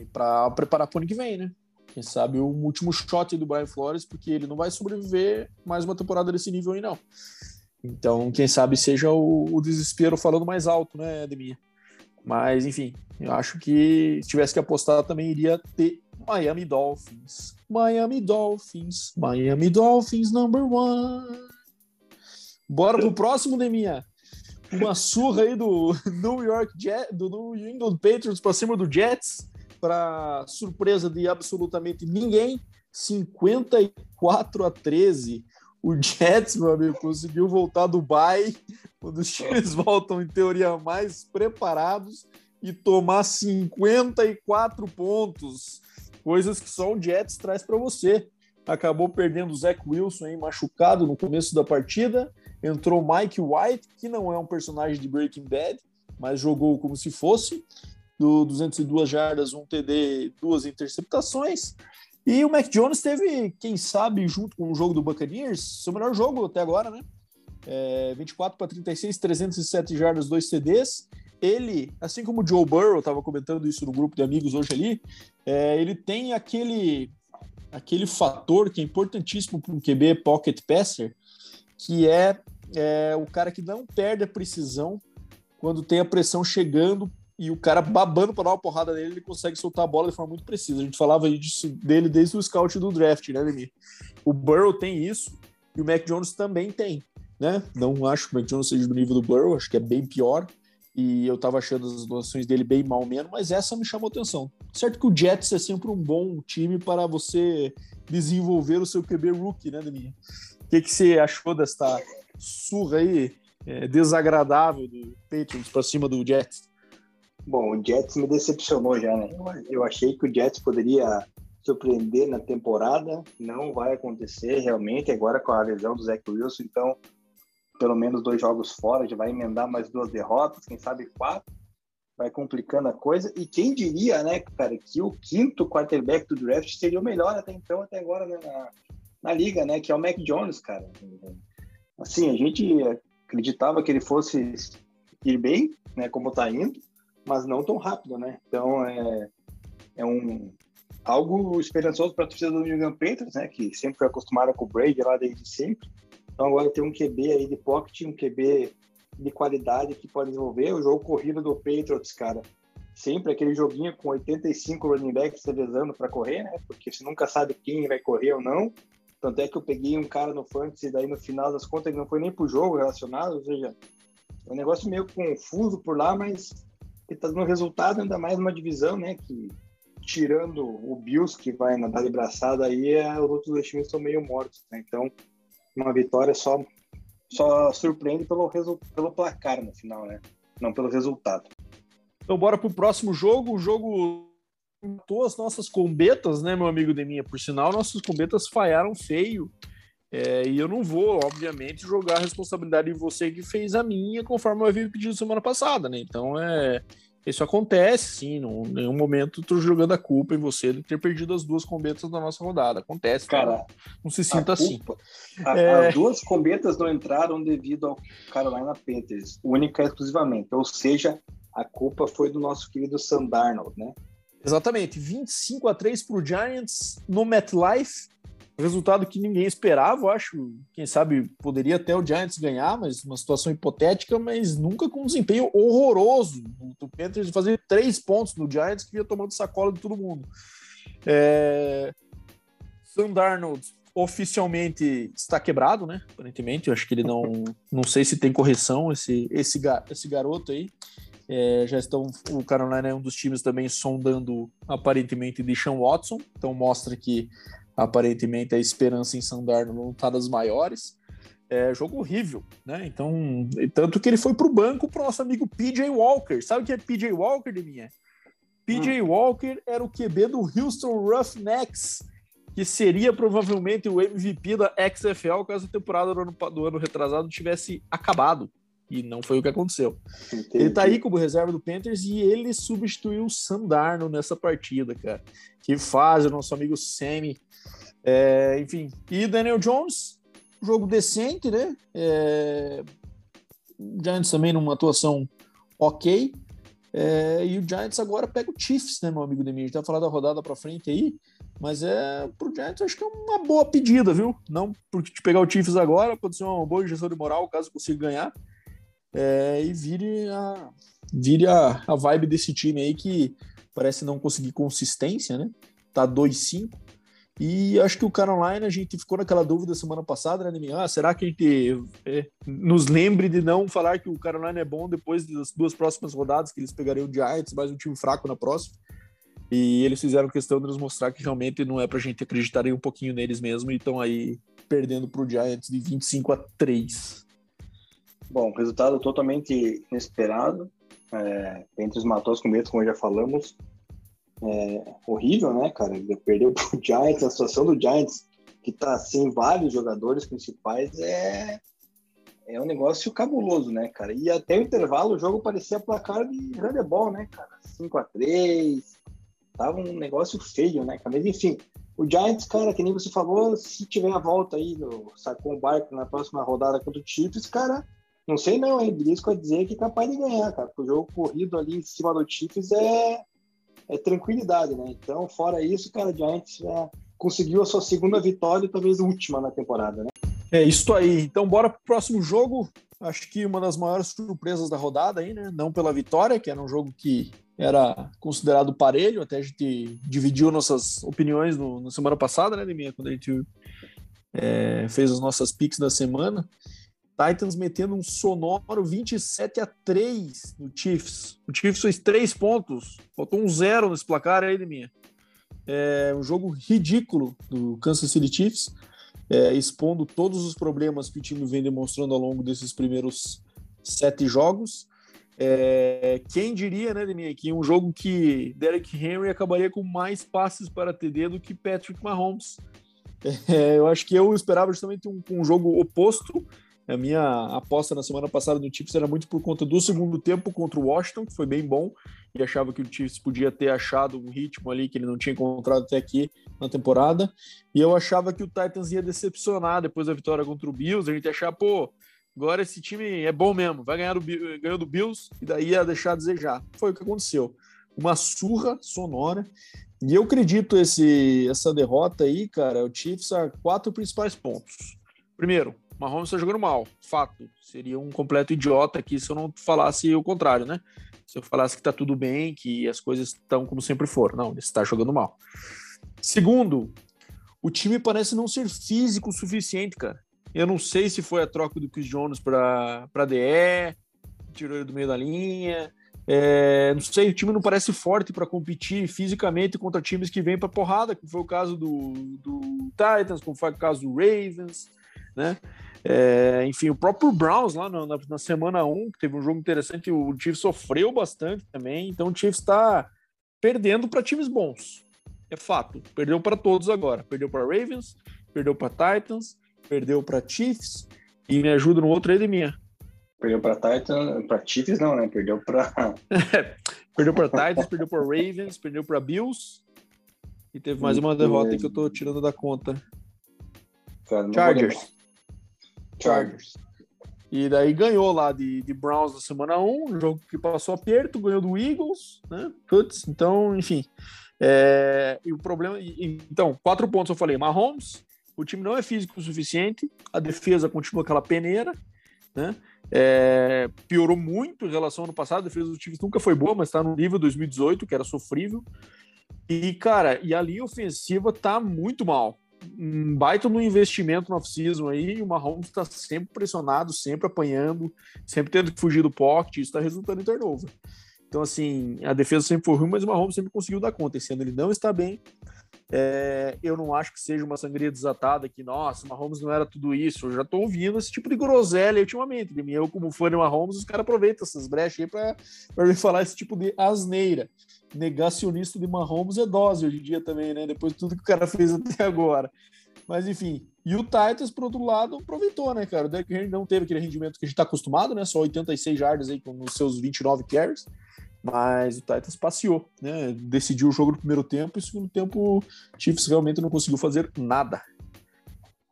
para preparar para o ano que vem, né? Quem sabe o último shot do Brian Flores, porque ele não vai sobreviver mais uma temporada desse nível aí, não. Então, quem sabe seja o, o desespero falando mais alto, né, Deminha? Mas, enfim, eu acho que se tivesse que apostar também iria ter Miami Dolphins. Miami Dolphins. Miami Dolphins number one. Bora pro próximo, Deminha. Uma surra aí do New York Jet, do New England Patriots para cima do Jets para surpresa de absolutamente ninguém, 54 a 13. O Jets, meu amigo, conseguiu voltar do bye, quando os times voltam, em teoria, mais preparados e tomar 54 pontos. Coisas que só o Jets traz para você. Acabou perdendo o Zach Wilson aí, machucado no começo da partida. Entrou Mike White, que não é um personagem de Breaking Bad, mas jogou como se fosse. Do 202 jardas, um TD, duas interceptações. E o Mac Jones teve, quem sabe, junto com o jogo do Buccaneers, seu melhor jogo até agora, né? É, 24 para 36, 307 jardas, dois CDs. Ele, assim como o Joe Burrow, estava comentando isso no grupo de amigos hoje ali, é, ele tem aquele, aquele fator que é importantíssimo para um QB pocket passer, que é, é o cara que não perde a precisão quando tem a pressão chegando e o cara babando para dar uma porrada nele, ele consegue soltar a bola de forma muito precisa. A gente falava disso dele desde o scout do draft, né, Demi? O Burrow tem isso e o Mac Jones também tem, né? Não acho que o Mac Jones seja do nível do Burrow, acho que é bem pior. E eu tava achando as doações dele bem mal menos, mas essa me chamou atenção. Certo que o Jets é sempre um bom time para você desenvolver o seu QB rookie, né, Demi? O que, que você achou desta surra aí é, desagradável do Patriots para cima do Jets?
Bom, o Jets me decepcionou já, né? Eu achei que o Jets poderia surpreender na temporada, não vai acontecer realmente agora com a lesão do Zach Wilson, então pelo menos dois jogos fora, já vai emendar mais duas derrotas, quem sabe quatro, vai complicando a coisa. E quem diria, né, cara, que o quinto quarterback do draft seria o melhor até então, até agora né, na, na liga, né, que é o Mac Jones, cara. Assim, a gente acreditava que ele fosse ir bem, né, como tá indo, mas não tão rápido, né? Então é, é um algo esperançoso para a torcida do New England né? Que sempre foi acostumada com o Brady lá desde sempre. Então agora tem um QB aí de pocket, um QB de qualidade que pode desenvolver. O jogo corrido do Patriots, cara, sempre aquele joguinho com 85 running backs revezando para correr, né? Porque você nunca sabe quem vai correr ou não. Tanto é que eu peguei um cara no fantasy daí no final das contas ele não foi nem pro jogo relacionado, ou seja, é um negócio meio confuso por lá, mas ele tá dando resultado, ainda mais uma divisão, né, que tirando o Bills, que vai nadar de braçada aí, é, os outros times estão meio mortos, né? Então, uma vitória só só surpreende pelo, pelo placar no final, né? Não pelo resultado.
Então, bora pro próximo jogo. O jogo matou as nossas combetas, né, meu amigo Deminha? Por sinal, nossas combetas falharam feio. É, e eu não vou, obviamente, jogar a responsabilidade em você que fez a minha, conforme eu havia pedido semana passada, né? Então, é, isso acontece, sim. Em nenhum momento estou jogando a culpa em você de ter perdido as duas combetas da nossa rodada. Acontece, cara. Não, não se sinta assim. culpa,
assim. A, é... As duas combetas não entraram devido ao Carolina Panthers, única e exclusivamente. Ou seja, a culpa foi do nosso querido Sam Darnold, né?
Exatamente. 25 a 3 para o Giants no MetLife. Resultado que ninguém esperava, eu acho. Quem sabe poderia até o Giants ganhar, mas uma situação hipotética, mas nunca com um desempenho horroroso do Panthers fazer três pontos no Giants que ia tomando sacola de todo mundo. É... Sam Darnold oficialmente está quebrado, né? Aparentemente, eu acho que ele não, não sei se tem correção esse esse, esse garoto aí. É, já estão o Carolina é um dos times também sondando aparentemente de Sean Watson, então mostra que aparentemente a esperança em Sandarno não está das maiores. É jogo horrível, né? Então, tanto que ele foi para o banco para o nosso amigo PJ Walker. Sabe o que é PJ Walker de minha? PJ hum. Walker era o QB do Houston Roughnecks, que seria provavelmente o MVP da XFL caso a temporada do ano, do ano retrasado tivesse acabado. E não foi o que aconteceu. Entendi. Ele tá aí como reserva do Panthers e ele substituiu o Sandarno nessa partida, cara. Que faz o nosso amigo Sammy é, enfim, e Daniel Jones, jogo decente, né? É, Giants também numa atuação ok. É, e o Giants agora pega o Chiefs, né, meu amigo Demir? A gente tá falando da rodada para frente aí, mas é pro Giants acho que é uma boa pedida, viu? Não porque te pegar o Chiefs agora, pode ser uma boa injeção de moral caso consiga ganhar. É, e vire a, vire a, a vibe desse time aí que parece não conseguir consistência, né? Tá 2-5. E acho que o Carolina, a gente ficou naquela dúvida semana passada, né, Ah, será que a gente é, nos lembre de não falar que o Carolina é bom depois das duas próximas rodadas, que eles pegariam o Giants, mais um time fraco na próxima? E eles fizeram questão de nos mostrar que realmente não é pra gente acreditar um pouquinho neles mesmo e estão aí perdendo para o Giants de 25 a 3.
Bom, resultado totalmente inesperado. É, entre os matos com como já falamos. É, horrível, né, cara? Ele perdeu para o Giants. A situação do Giants, que está sem vários jogadores principais, é, é um negócio cabuloso, né, cara? E até o intervalo o jogo parecia placar de handebol, né, cara? 5 a 3 Tava um negócio feio, né, cara? Mas enfim, o Giants, cara, que nem você falou, se tiver a volta aí no Sacon Barco na próxima rodada contra o Chiefs, cara, não sei não, hein? Brisco a dizer que é capaz de ganhar, cara. O jogo corrido ali em cima do Chiefs é, é tranquilidade, né? Então, fora isso, cara, o Giants já conseguiu a sua segunda vitória e talvez última na temporada, né?
É isso aí. Então, bora pro próximo jogo. Acho que uma das maiores surpresas da rodada aí, né? Não pela vitória, que era um jogo que era considerado parelho, até a gente dividiu nossas opiniões no, na semana passada, né, Deminha, quando a gente é, fez as nossas picks da semana. Titans metendo um sonoro 27 a 3 no Chiefs. O Chiefs fez três pontos, faltou um zero nesse placar aí, Deminha. É um jogo ridículo do Kansas City Chiefs, é, expondo todos os problemas que o time vem demonstrando ao longo desses primeiros sete jogos. É, quem diria, né, Deminha, que um jogo que Derek Henry acabaria com mais passes para TD do que Patrick Mahomes. É, eu acho que eu esperava justamente um, um jogo oposto. A minha aposta na semana passada no Chiefs era muito por conta do segundo tempo contra o Washington, que foi bem bom, e achava que o Chiefs podia ter achado um ritmo ali que ele não tinha encontrado até aqui na temporada. E eu achava que o Titans ia decepcionar depois da vitória contra o Bills. A gente achava, pô, Agora esse time é bom mesmo, vai ganhar do, ganhou do Bills e daí ia deixar a desejar. Foi o que aconteceu. Uma surra sonora. E eu acredito esse, essa derrota aí, cara, o Chiefs a quatro principais pontos. Primeiro, Mahomes está jogando mal, fato. Seria um completo idiota aqui se eu não falasse o contrário, né? Se eu falasse que tá tudo bem, que as coisas estão como sempre foram. Não, ele está jogando mal. Segundo, o time parece não ser físico o suficiente, cara. Eu não sei se foi a troca do Chris Jones para DE, tirou ele do meio da linha. É, não sei, o time não parece forte para competir fisicamente contra times que vêm para porrada, como foi o caso do, do Titans, como foi o caso do Ravens, né? É, enfim, o próprio Browns lá na, na, semana 1, que teve um jogo interessante, o Chiefs sofreu bastante também, então o Chiefs está perdendo para times bons. É fato, perdeu para todos agora. Perdeu para Ravens, perdeu para Titans, perdeu para Chiefs e me ajuda no outro aí de minha.
Perdeu para Titans, para Chiefs não, né? Perdeu para
perdeu para Titans, perdeu para Ravens, perdeu para Bills e teve mais uma derrota que eu tô tirando da conta. Cara, Chargers. Chargers. E daí ganhou lá de, de Browns na semana 1, um jogo que passou aperto, ganhou do Eagles, né? Putz, então, enfim. É, e o problema. Então, quatro pontos eu falei: Mahomes, o time não é físico o suficiente, a defesa continua aquela peneira, né? É, piorou muito em relação ao ano passado, a defesa do Chiefs nunca foi boa, mas está no nível 2018, que era sofrível. E, cara, e a linha ofensiva tá muito mal. Um baita no investimento no off-season aí, o Mahomes está sempre pressionado, sempre apanhando, sempre tendo que fugir do pocket, isso está resultando em turnover. Então, assim, a defesa sempre foi ruim, mas o Mahomes sempre conseguiu dar conta. Esse ano ele não está bem, é, eu não acho que seja uma sangria desatada que, nossa, Mahomes não era tudo isso. Eu já tô ouvindo esse tipo de groselha ultimamente. De mim, eu, como fã de Mahomes, os caras aproveitam essas brechas aí para me falar esse tipo de asneira. Negacionista de Mahomes é dose hoje em dia também, né? Depois de tudo que o cara fez até agora. Mas enfim, e o Titans, por outro lado, aproveitou, né, cara? O Derrick Henry não teve aquele rendimento que a gente tá acostumado, né? Só 86 jardas aí com os seus 29 carries. Mas o Titans passeou, né? Decidiu o jogo no primeiro tempo e no segundo tempo o Chiefs realmente não conseguiu fazer nada.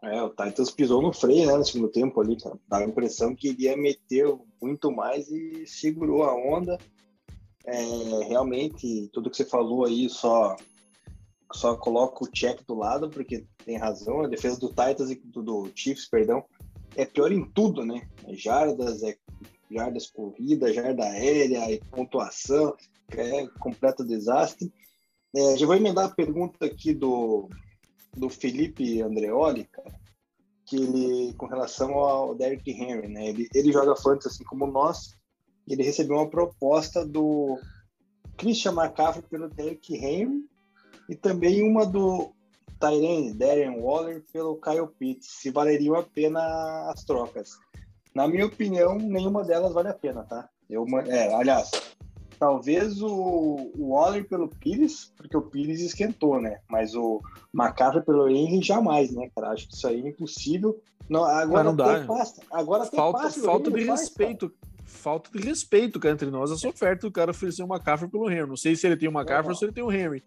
É, o Titans pisou no freio, né, no segundo tempo ali, cara. Dava a impressão que iria meter muito mais e segurou a onda. É, realmente, tudo que você falou aí só só coloca o check do lado, porque tem razão, a defesa do Titans e do, do Chiefs, perdão, é pior em tudo, né? É jardas, é jardas corrida, jarda aérea e pontuação, é completo desastre. É, já vou emendar a pergunta aqui do, do Felipe Andreoli, que ele, com relação ao Derrick Henry, né? Ele, ele joga fantasy assim como nós, ele recebeu uma proposta do Christian McCaffrey pelo Derrick Henry e também uma do Tyrene, Darren Waller pelo Kyle Pitts, se valeriam a pena as trocas. Na minha opinião, nenhuma delas vale a pena, tá? Eu, é, aliás, talvez o, o Waller pelo Pires, porque o Pires esquentou, né? Mas o McCaffrey pelo Henry jamais, né, cara? Acho que isso aí é impossível. Não, agora
não dá.
Pasta. Agora
falta, falta de respeito. falta de respeito, cara, entre nós. Essa oferta do cara oferecer uma McCaffrey pelo Henry. Não sei se ele tem uma McCaffrey ou se ele tem o Henry.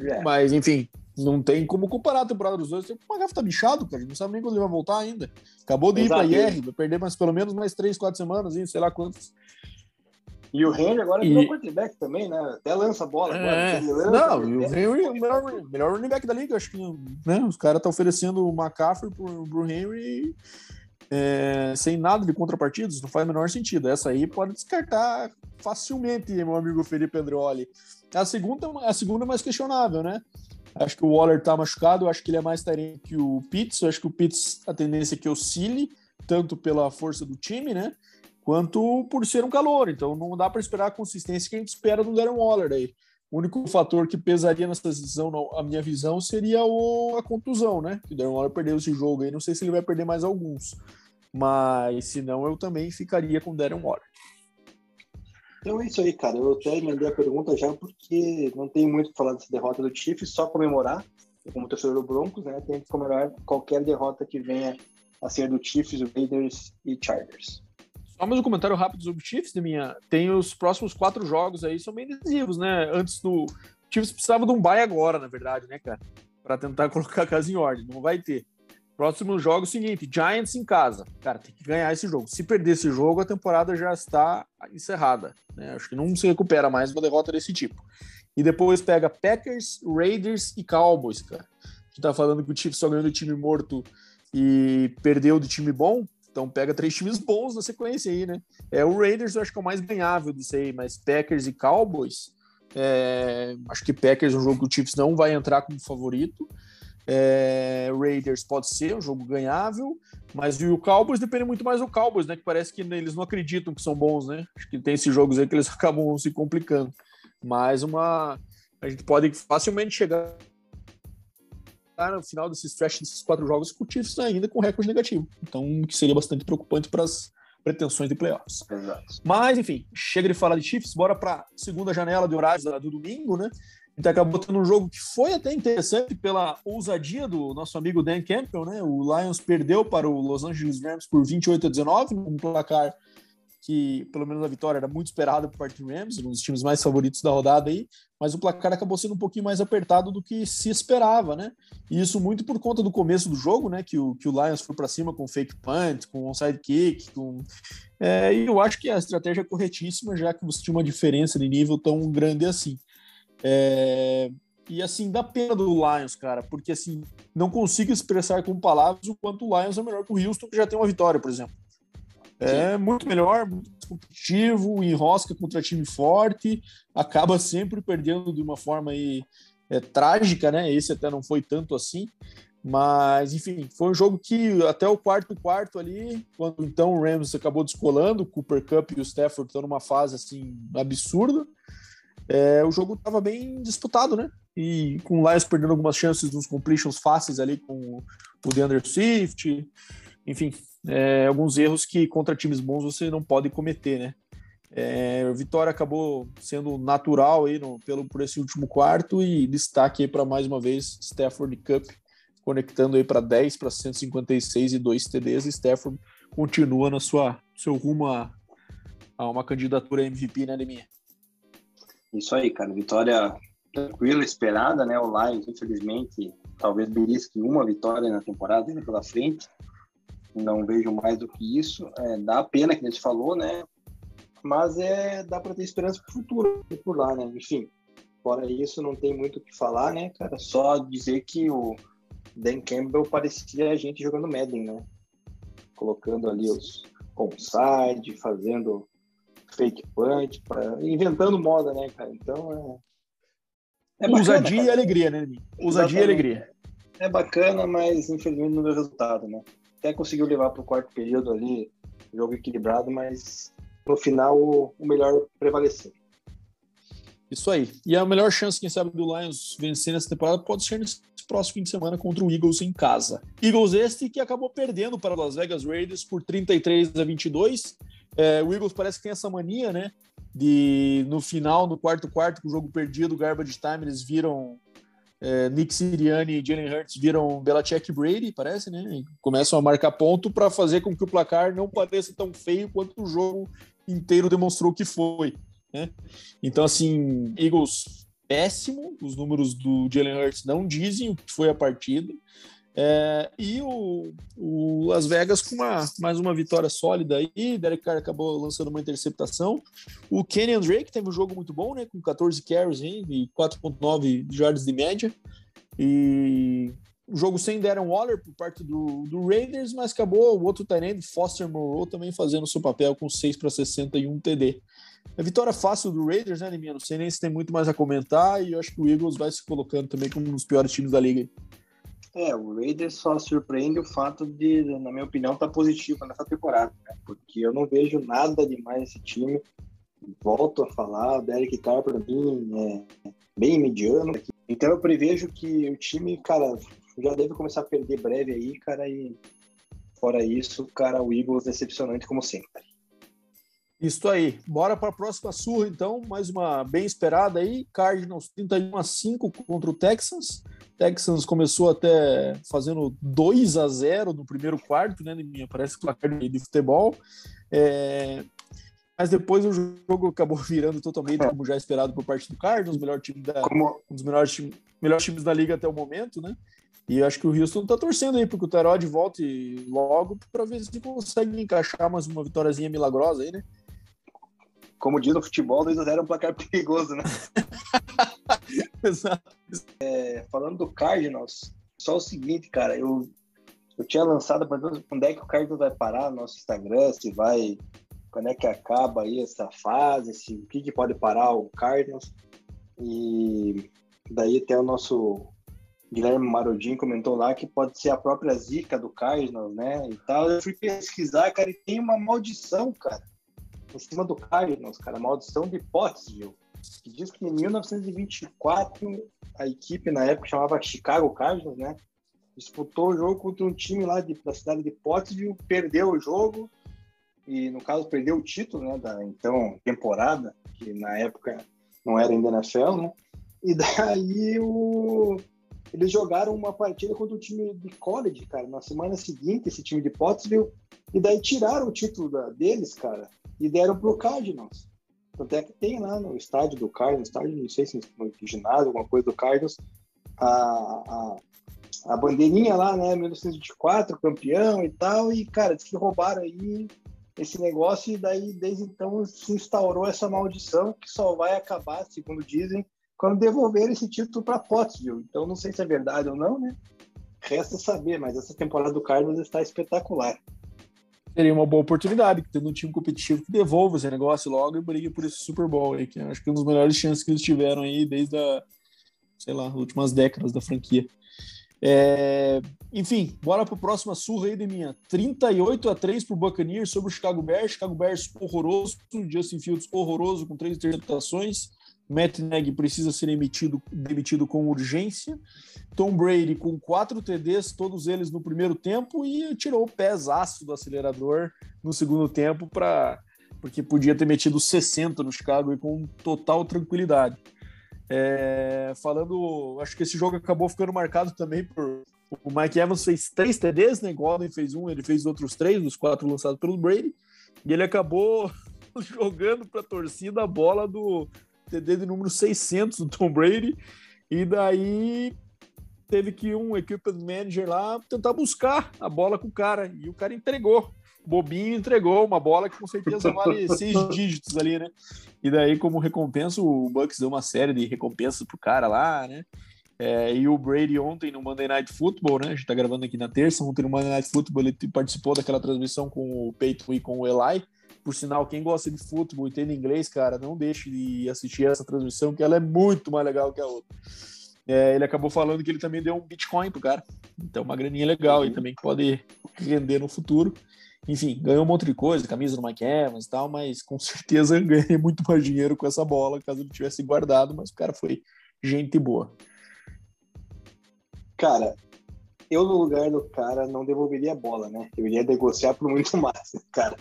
É. Mas, enfim, não tem como comparar a temporada dos dois. O McCaffrey tá bichado, cara. Não sabe nem quando ele vai voltar ainda. Acabou de Exato. ir pra IR, vai perder mais, pelo menos mais três, quatro semanas, sei lá quantas.
E o Henry agora virou e... quarterback também, né? Até lança a bola
é... agora. Lança, não, o Henry é o melhor, melhor running back da liga. Acho que né? os caras estão oferecendo o McCaffrey pro, pro Henry é, sem nada de contrapartidas, não faz o menor sentido. Essa aí pode descartar facilmente, meu amigo Felipe Andreoli. A segunda, a segunda é mais questionável, né? Acho que o Waller tá machucado, acho que ele é mais tarente que o Pitts. acho que o Pitts, a tendência é que oscile, tanto pela força do time, né? quanto por ser um calor. Então não dá para esperar a consistência que a gente espera do Darren Waller aí. O único fator que pesaria nessa decisão, a minha visão, seria o, a contusão, né? Que o Darren Waller perdeu esse jogo aí, não sei se ele vai perder mais alguns. Mas se não, eu também ficaria com o Darren Waller.
Então é isso aí, cara. Eu até emendei a pergunta já porque não tem muito que falar dessa derrota do Chiefs, só comemorar. como torcedor do Broncos, né? Tem que comemorar qualquer derrota que venha a ser do Chiefs, Raiders e Chargers.
Só mais um comentário rápido sobre o Chiefs, minha. Tem os próximos quatro jogos aí, são bem decisivos, né? Antes do. O Chiefs precisava de um bye agora, na verdade, né, cara? Para tentar colocar a casa em ordem. Não vai ter. Próximo jogo é o seguinte: Giants em casa. Cara, tem que ganhar esse jogo. Se perder esse jogo, a temporada já está encerrada. Né? Acho que não se recupera mais uma derrota desse tipo. E depois pega Packers, Raiders e Cowboys, cara. A gente tá falando que o Chiefs só ganhou do time morto e perdeu do time bom. Então pega três times bons na sequência aí, né? É, o Raiders eu acho que é o mais ganhável disso aí, mas Packers e Cowboys, é, acho que Packers é um jogo que o Chiefs não vai entrar como favorito. É, Raiders pode ser um jogo ganhável, mas o Cowboys depende muito mais do Cowboys, né? Que parece que eles não acreditam que são bons, né? Acho que tem esses jogos aí que eles acabam se complicando. Mas uma. A gente pode facilmente chegar no final desses stretch desses quatro jogos com o Chiefs ainda com recorde negativo. Então, que seria bastante preocupante para as pretensões de playoffs. Exato. Mas, enfim, chega de falar de Chiefs, bora para segunda janela de horários do domingo, né? Gente acabou tendo um jogo que foi até interessante pela ousadia do nosso amigo Dan Campbell, né? O Lions perdeu para o Los Angeles Rams por 28 a 19, um placar que, pelo menos a vitória era muito esperada por parte do Rams, um dos times mais favoritos da rodada aí, mas o placar acabou sendo um pouquinho mais apertado do que se esperava, né? E isso muito por conta do começo do jogo, né? Que o, que o Lions foi para cima com fake punt, com onside kick, com... É, e eu acho que a estratégia é corretíssima, já que você tinha uma diferença de nível tão grande assim. É... E assim, dá pena do Lions, cara, porque assim, não consigo expressar com palavras o quanto o Lions é melhor que o Houston, que já tem uma vitória, por exemplo. É muito melhor, muito mais competitivo, enrosca contra time forte, acaba sempre perdendo de uma forma aí, é, trágica, né? Esse até não foi tanto assim. Mas, enfim, foi um jogo que até o quarto quarto ali, quando então o Rams acabou descolando, o Cooper Cup e o Stafford estão numa fase assim absurda. É, o jogo estava bem disputado, né? E com o Lions perdendo algumas chances nos completions fáceis ali com o DeAndre Swift. Enfim, é, alguns erros que contra times bons você não pode cometer, né? É, a vitória acabou sendo natural aí no, pelo, por esse último quarto e destaque para mais uma vez Stafford Cup conectando aí para 10 para 156 e 2 TDs. Stafford continua na sua seu rumo a, a uma candidatura MVP, né, Leminha?
Isso aí, cara. Vitória tranquila, esperada, né? O Lions, infelizmente, talvez belisque uma vitória na temporada ainda pela frente não vejo mais do que isso. É, dá pena que a gente falou, né? Mas é, dá para ter esperança para o futuro por lá, né? Enfim, fora isso, não tem muito o que falar, né, cara? Só dizer que o Dan Campbell parecia a gente jogando Madden, né? Colocando ali os onside, fazendo fake punch, pra... inventando moda, né, cara? Então
é. é Ousadia e alegria, né, Ousadia e alegria.
É bacana, mas infelizmente não deu resultado, né? até conseguiu levar para o quarto período ali, jogo equilibrado, mas no final o, o melhor prevaleceu.
Isso aí. E a melhor chance, quem sabe, do Lions vencer nessa temporada pode ser nesse próximo fim de semana contra o Eagles em casa. Eagles este que acabou perdendo para Las Vegas Raiders por 33 a 22. É, o Eagles parece que tem essa mania, né? De no final, no quarto quarto, com o jogo perdido, garbage time, eles viram é, Nick Sirianni e Jalen Hurts viram Belichick e Brady, parece, né? E começam a marcar ponto para fazer com que o placar não pareça tão feio quanto o jogo inteiro demonstrou que foi. Né? Então, assim, Eagles péssimo, os números do Jalen Hurts não dizem o que foi a partida. É, e o, o, Las Vegas com uma, mais uma vitória sólida aí. Derek Carr acabou lançando uma interceptação. O Kenny Drake teve um jogo muito bom, né? Com 14 carries hein, e 4,9 jardas de média. E o jogo sem Darren Waller por parte do, do Raiders, mas acabou o outro Tyrande, Foster Moreau, também fazendo seu papel com 6 para 61 TD. A vitória fácil do Raiders, né, Neminha? Não sei nem se tem muito mais a comentar e eu acho que o Eagles vai se colocando também como um dos piores times da liga.
É, o Raiders só surpreende o fato de, na minha opinião, tá positivo nessa temporada, né? Porque eu não vejo nada demais nesse time. Volto a falar, o Derek Carr para mim é bem mediano. Então eu prevejo que o time, cara, já deve começar a perder breve aí, cara, e fora isso, cara, o Eagles decepcionante como sempre.
Isso aí. Bora para a próxima surra, então. Mais uma bem esperada aí. Cardinals 31 a 5 contra o Texans. Texans começou até fazendo 2 a 0 no primeiro quarto, né? Parece placar de futebol. É... Mas depois o jogo acabou virando totalmente como já esperado por parte do Cardinals, melhor time da, como... um dos melhores, time, melhores times da liga até o momento, né? E acho que o Houston tá torcendo aí porque o Terod volte logo para ver se consegue encaixar mais uma vitóriazinha milagrosa aí, né?
como diz no futebol, 2x0 é um placar perigoso, né? Exato. É, falando do Cardinals, só o seguinte, cara, eu, eu tinha lançado para quando é que o Cardinals vai parar no nosso Instagram, se vai, quando é que acaba aí essa fase, se, o que, que pode parar o Cardinals. E daí até o nosso Guilherme Marodin comentou lá que pode ser a própria zica do Cardinals, né? E tal. Eu fui pesquisar, cara, e tem uma maldição, cara em cima do Cardinals, cara, maldição de Pottsville, que diz que em 1924 a equipe na época chamava Chicago Cardinals, né? Disputou o jogo contra um time lá de, da cidade de Pottsville, perdeu o jogo e no caso perdeu o título, né, da então temporada, que na época não era ainda NFL, né? E daí o eles jogaram uma partida contra o time de college, cara, na semana seguinte, esse time de Pottsville, e daí tiraram o título da, deles, cara, e deram pro Cardinals. Tanto é que tem lá no estádio do Cardinals, estádio, não sei se no ginásio, alguma coisa do Cardinals, a, a, a bandeirinha lá, né, 1924, campeão e tal, e, cara, diz que roubaram aí esse negócio e daí, desde então, se instaurou essa maldição que só vai acabar, segundo dizem, quando devolver esse título para Pottsville. Então, não sei se é verdade ou não, né? Resta saber, mas essa temporada do Cardinals está espetacular
seria uma boa oportunidade, tendo um time competitivo que devolva esse negócio logo e brigue por esse Super Bowl aí, que acho que é uma das melhores chances que eles tiveram aí desde a, sei lá, as últimas décadas da franquia. É, enfim, bora para a próxima surra aí de minha. 38 a 3 para o Buccaneers sobre o Chicago Bears. Chicago Bears horroroso, Justin Fields horroroso com três interceptações. Matt Nagy precisa ser emitido, demitido com urgência. Tom Brady com quatro TDs, todos eles no primeiro tempo, e tirou o pesaço do acelerador no segundo tempo para porque podia ter metido 60 no Chicago e com total tranquilidade. É, falando, acho que esse jogo acabou ficando marcado também por o Mike Evans fez três TDs, né? Gordon fez um, ele fez outros três, os quatro lançados pelo Brady, e ele acabou jogando para a torcida a bola do TD de número 600 do Tom Brady, e daí teve que um equipment manager lá tentar buscar a bola com o cara, e o cara entregou. Bobinho entregou uma bola que com certeza vale seis dígitos ali, né? E daí, como recompensa, o Bucks deu uma série de recompensas pro cara lá, né? É, e o Brady ontem no Monday Night Football, né? A gente tá gravando aqui na terça, ontem no Monday Night Football ele participou daquela transmissão com o Peyton e com o Eli. Por sinal, quem gosta de futebol e entende inglês, cara, não deixe de assistir essa transmissão, que ela é muito mais legal que a outra. É, ele acabou falando que ele também deu um Bitcoin pro cara. Então, uma graninha legal e também pode render no futuro. enfim, ganhou um monte de coisa, camisa do Mike Evans e tal, mas com certeza ganhei muito mais dinheiro com essa bola caso ele tivesse guardado, mas o cara foi gente boa.
Cara, eu no lugar do cara não devolveria a bola, né? Eu iria negociar por muito mais, cara.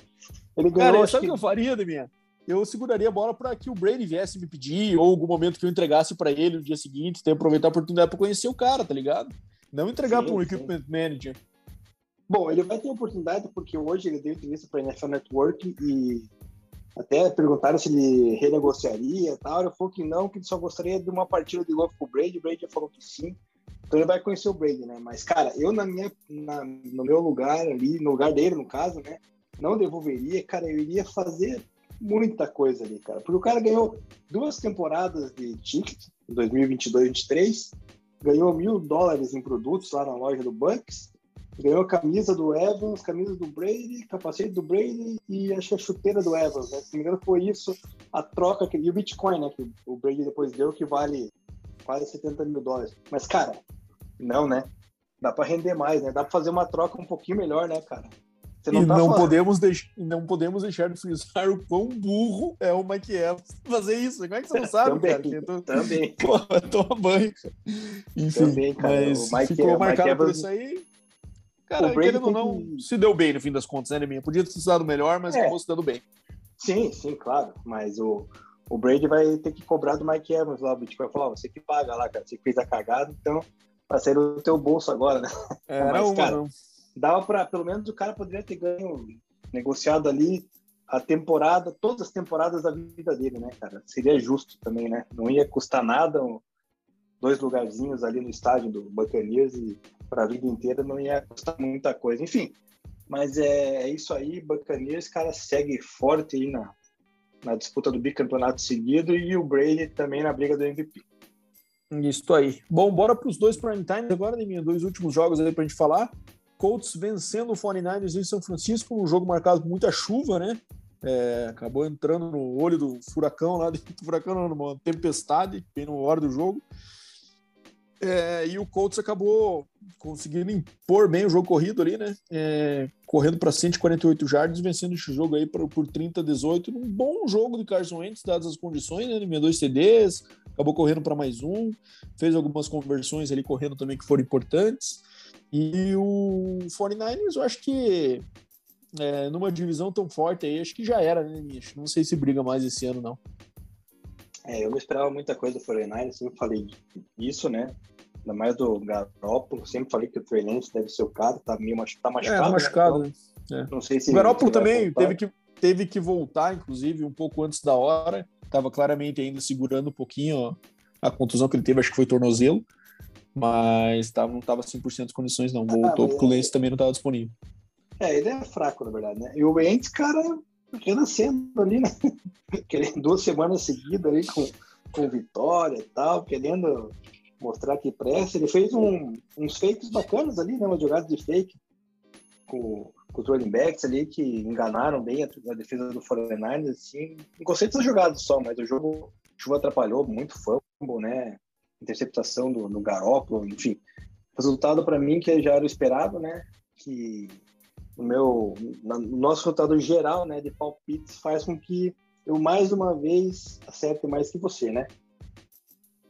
Ele ganhou. Cara, sabe o que... que eu faria, Deminha? Eu seguraria a bola para que o Brady viesse me pedir, ou algum momento que eu entregasse para ele no dia seguinte, ter aproveitar a oportunidade para conhecer o cara, tá ligado? Não entregar para um equipment manager.
Bom, ele vai ter oportunidade porque hoje ele deu entrevista para a NFL Network e até perguntaram se ele renegociaria e tal. Ele falou que não, que ele só gostaria de uma partida de novo com o Brady. O Brady falou que sim. Então ele vai conhecer o Brady, né? Mas, cara, eu na minha, na, no meu lugar ali, no lugar dele, no caso, né? Não devolveria, cara, eu iria fazer muita coisa ali, cara. Porque o cara ganhou duas temporadas de ticket, 2022-23, ganhou mil dólares em produtos lá na loja do Bucks, ganhou camisa do Evans, camisa do Brady, capacete do Brady e acho que a chuteira do Evans, né? Se não me engano, foi isso a troca que, e o Bitcoin, né? Que o Brady depois deu, que vale quase 70 mil dólares. Mas, cara, não, né? Dá para render mais, né? Dá para fazer uma troca um pouquinho melhor, né, cara?
Não e tá não, podemos deix... não podemos deixar de frisar o quão burro é o Mike Evans fazer isso. Como é que você não sabe,
também,
cara?
Tô... Também.
Pô, toma banho, cara. Enfim, também, cara. mas Mike, ficou marcado Evans... por isso aí. Cara, querendo ou não, que... se deu bem no fim das contas, né? Podia ter se dado melhor, mas é. acabou se dando bem.
Sim, sim, claro. Mas o, o Brady vai ter que cobrar do Mike Evans lá. O Bitcoin vai falar, você que paga lá, cara. Você fez a cagada, então vai sair do teu bolso agora, né?
É, Mas, não, cara, não.
Dava para pelo menos o cara poderia ter ganho negociado ali a temporada, todas as temporadas da vida dele, né, cara? Seria justo também, né? Não ia custar nada, dois lugarzinhos ali no estádio do Buccaneers e para a vida inteira não ia custar muita coisa. Enfim, mas é, é isso aí, Buccaneers, cara, segue forte aí na, na disputa do bicampeonato seguido e o Brady também na briga do MVP.
Isso aí. Bom, bora para os dois prime time agora, né, minha dois últimos jogos aí para a gente falar. Colts vencendo o 49ers em São Francisco, um jogo marcado por muita chuva, né? É, acabou entrando no olho do furacão lá, do furacão, numa tempestade, bem no hora do jogo. É, e o Colts acabou conseguindo impor bem o jogo corrido ali, né? É, correndo para 148 jardas, vencendo esse jogo aí por, por 30 a 18. Um bom jogo de Carson Wentz, dadas as condições, né? Ele dois CDs, acabou correndo para mais um, fez algumas conversões ali correndo também que foram importantes. E o 49ers, eu acho que é, numa divisão tão forte aí, acho que já era, né, Nish? Não sei se briga mais esse ano, não.
É, eu não esperava muita coisa do 49ers, sempre falei isso, né? Ainda mais do Garópolo, sempre falei que o Trey Lance deve ser o cara, tá meio machucado. Tá machucado,
é, tá machucado. Né?
Então, é. Não sei se
o Garópolo também teve que, teve que voltar, inclusive, um pouco antes da hora estava claramente ainda segurando um pouquinho ó, a contusão que ele teve, acho que foi tornozelo, mas tava, não estava 100% de condições, não. Voltou ah, porque o Lance é... também não estava disponível.
É, ele é fraco, na verdade, né? E o Wentz, cara, renascendo ali, né? Querendo duas semanas seguidas ali com, com vitória e tal, querendo mostrar que presta. Ele fez um, uns fakes bacanas ali, né? Uma jogada de fake com com os running backs ali que enganaram bem a, a defesa do 49ers, assim, não gostei dessas jogadas só, mas o jogo, chuva atrapalhou muito, fumble, né, interceptação do, do Garópolo, enfim, resultado para mim que já era o esperado, né, que o meu, na, o nosso resultado geral, né, de palpites faz com que eu mais uma vez acerte mais que você, né?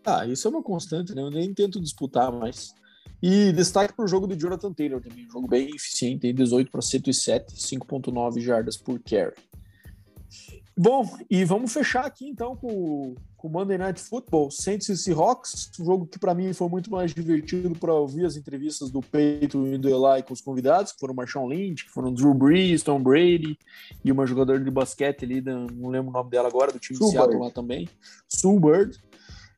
Ah, isso é uma constante, né? Eu nem tento disputar mais. E destaque para o jogo do Jonathan Taylor também, um jogo bem eficiente, 18 para 107, 5.9 jardas por carry. Bom, e vamos fechar aqui então com, com o Monday Night Football, Saints e Seahawks, um jogo que para mim foi muito mais divertido para ouvir as entrevistas do Peito e do Eli com os convidados, que foram Marshawn Lynch, que foram Drew Brees, Tom Brady e uma jogadora de basquete ali, não lembro o nome dela agora, do time de Seattle lá também, Sue Bird.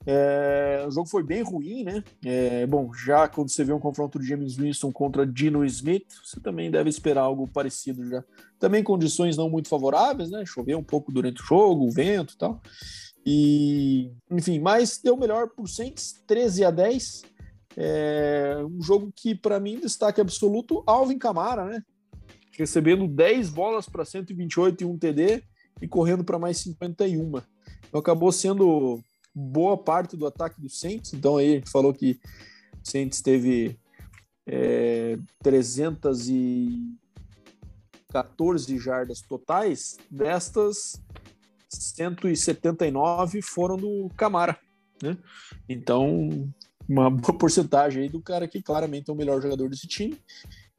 É, o jogo foi bem ruim, né? É, bom, já quando você vê um confronto de James Winston contra Dino Smith, você também deve esperar algo parecido já. Também condições não muito favoráveis, né? Choveu um pouco durante o jogo, o vento e tal. E, enfim, mas deu melhor por Saints, 13 a 10. É, um jogo que, para mim, destaque absoluto, Alvin Camara, né? Recebendo 10 bolas para 128 e um TD e correndo para mais 51. Então acabou sendo boa parte do ataque do Saints. Então aí a gente falou que o Saints teve é, 300 e 14 jardas totais, destas 179 foram do Camara, né? Então, uma boa porcentagem aí do cara que claramente é o melhor jogador desse time.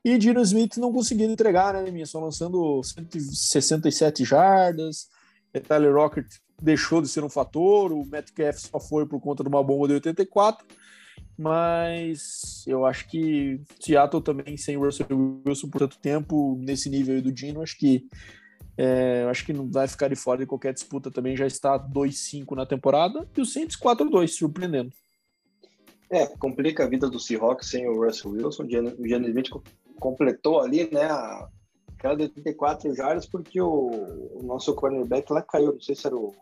E Dino Smith não conseguindo entregar, né, minha? Só lançando 167 jardas. Tyler Rocket deixou de ser um fator. O Metcalf só foi por conta de uma bomba de 84. Mas eu acho que Seattle também, sem Russell Wilson por tanto tempo, nesse nível do Dino, acho que é, acho que não vai ficar de fora de qualquer disputa também. Já está 2-5 na temporada e o Saints 4-2, surpreendendo.
É, complica a vida do Seahawks sem o Russell Wilson. O Geno Smith completou ali, né, aquela de 84 jardas, porque o, o, nosso cornerback lá caiu. Não sei se era o,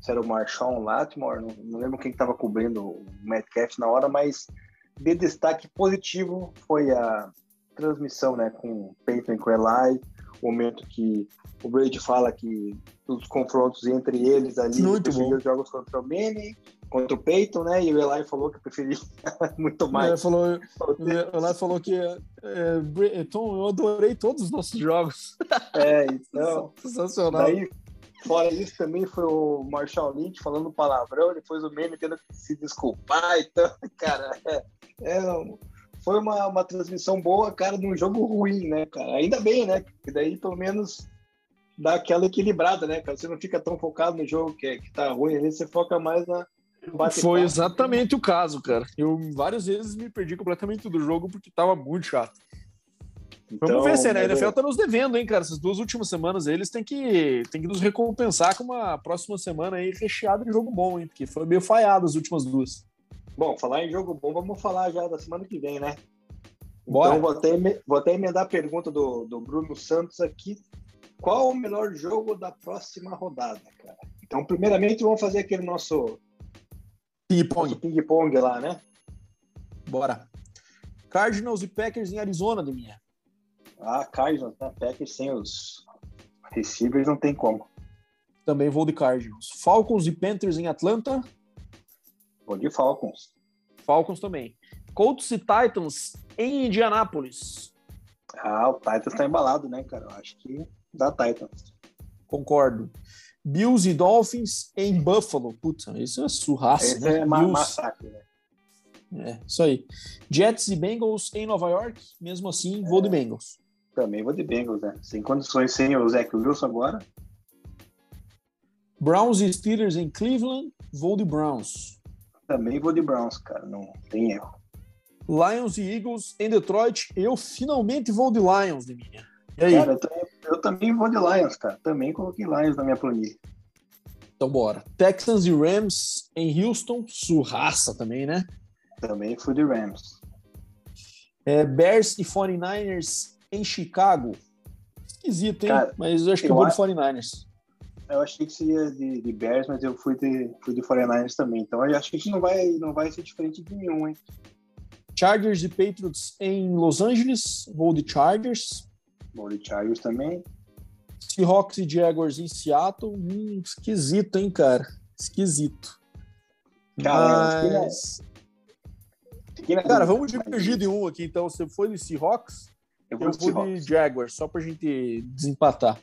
se era o Marshawn Lattimore, não, não lembro quem estava cobrindo o Metcalf na hora, mas de destaque positivo foi a transmissão, né, com o Peyton e com o Eli, o momento que o Brady fala que os confrontos entre eles ali,
Muito bom.
os jogos contra o Manning, contra o Peyton, né? E o Eli falou que preferia muito mais.
Ele falou, o Eli falou que é, Tom, eu adorei todos os nossos jogos.
É, então.
Sensacional.
Daí, fora isso, também foi o Marshall Lynch falando palavrão, depois o Manning tendo que se desculpar. Então, cara, é, é foi uma, uma transmissão boa, cara, de um jogo ruim, né, cara? Ainda bem, né? Que daí pelo menos dá aquela equilibrada, né, cara? Você não fica tão focado no jogo que, que tá ruim ali, você foca mais na.
Foi exatamente o caso, cara. Eu várias vezes me perdi completamente do jogo porque tava muito chato. Então, Vamos ver se né? a NFL tá nos devendo, hein, cara? Essas duas últimas semanas eles têm que, têm que nos recompensar com uma próxima semana aí recheada de jogo bom, hein? Porque foi meio falhado as últimas duas.
Bom, falar em jogo bom, vamos falar já da semana que vem, né? Bora. Então, vou até, vou até emendar a pergunta do, do Bruno Santos aqui. Qual o melhor jogo da próxima rodada, cara? Então, primeiramente, vamos fazer aquele nosso
ping-pong
ping-pong lá, né?
Bora. Cardinals e Packers em Arizona, de minha.
Ah, Cardinals, né? Packers sem os receivers não tem como.
Também vou de Cardinals. Falcons e Panthers em Atlanta.
Vou de Falcons.
Falcons também. Colts e Titans em Indianápolis.
Ah, o Titans tá embalado, né, cara? Eu acho que dá Titans.
Concordo. Bills e Dolphins em Buffalo. Putz, isso é surraça,
Esse né? é ma massacre, né?
É, isso aí. Jets e Bengals em Nova York. Mesmo assim, vou é, de Bengals.
Também vou de Bengals, né? Sem condições, sem o Zach Wilson agora.
Browns e Steelers em Cleveland. Vou de Browns.
Também vou de Browns, cara, não tem erro.
Lions e Eagles em Detroit, eu finalmente vou de Lions, de minha.
E aí? Cara, eu, eu, também vou de Lions, cara. Também coloquei Lions na minha planilha.
Então bora. Texans e Rams em Houston, surraça também, né?
Também fui de Rams.
É, Bears e 49ers em Chicago. Esquisito, hein? Cara, Mas eu acho que eu vou de 49ers.
Eu achei que seria de, de Bears, mas eu fui de, fui de 49ers também. Então eu acho que não vai, não vai ser diferente de nenhum, hein?
Chargers e Patriots em Los Angeles. Vou de Chargers.
Vou de Chargers também.
Seahawks e Jaguars em Seattle. Hum, esquisito, hein, cara? Esquisito. Cara, Mas... Cara, vamos dividir de um aqui, então. Você foi de Seahawks? Eu vou, eu vou de Jaguars, só pra gente desempatar.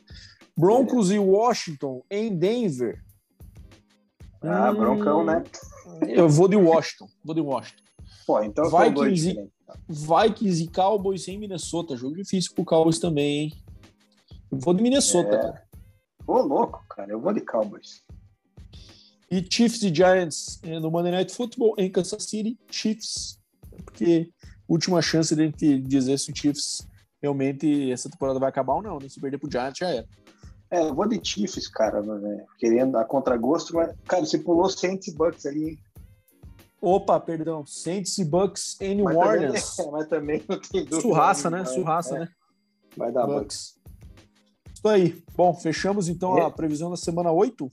Broncos é. e Washington em Denver.
Ah, hum, broncão, né?
Eu vou de Washington. Vou de Washington.
Pô, então
Vikings, e, Vikings e Cowboys em Minnesota. Jogo difícil pro Cowboys também, hein? Eu vou de Minnesota, é. cara.
Ô, louco, cara. Eu vou de Cowboys.
E Chiefs e Giants eh, no Monday Night Football em Kansas City. Chiefs. Porque última chance de a gente dizer se o Chiefs realmente essa temporada vai acabar ou não. Né? Se perder pro Giants já era.
É, eu vou de Chiefs, cara, né? querendo a contragosto, mas, cara, você pulou Saints e Bucks ali, hein?
Opa, perdão, Saints e Bucks em mas Orleans.
Também, mas também não tem dúvida.
Surraça, né? Surraça, é. né?
Vai dar Bucks.
Isso aí. Bom, fechamos então é. a previsão da semana 8.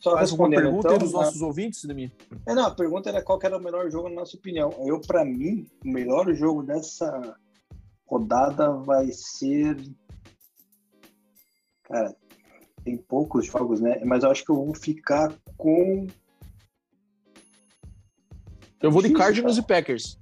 Só Mais uma
pergunta então, dos nossos né? ouvintes, Demi?
É, não, a pergunta era qual era o melhor jogo na nossa opinião. Eu, para mim, o melhor jogo dessa rodada vai ser. Cara, tem poucos jogos, né? Mas eu acho que eu vou ficar com.
Eu vou de Cardinals e Packers.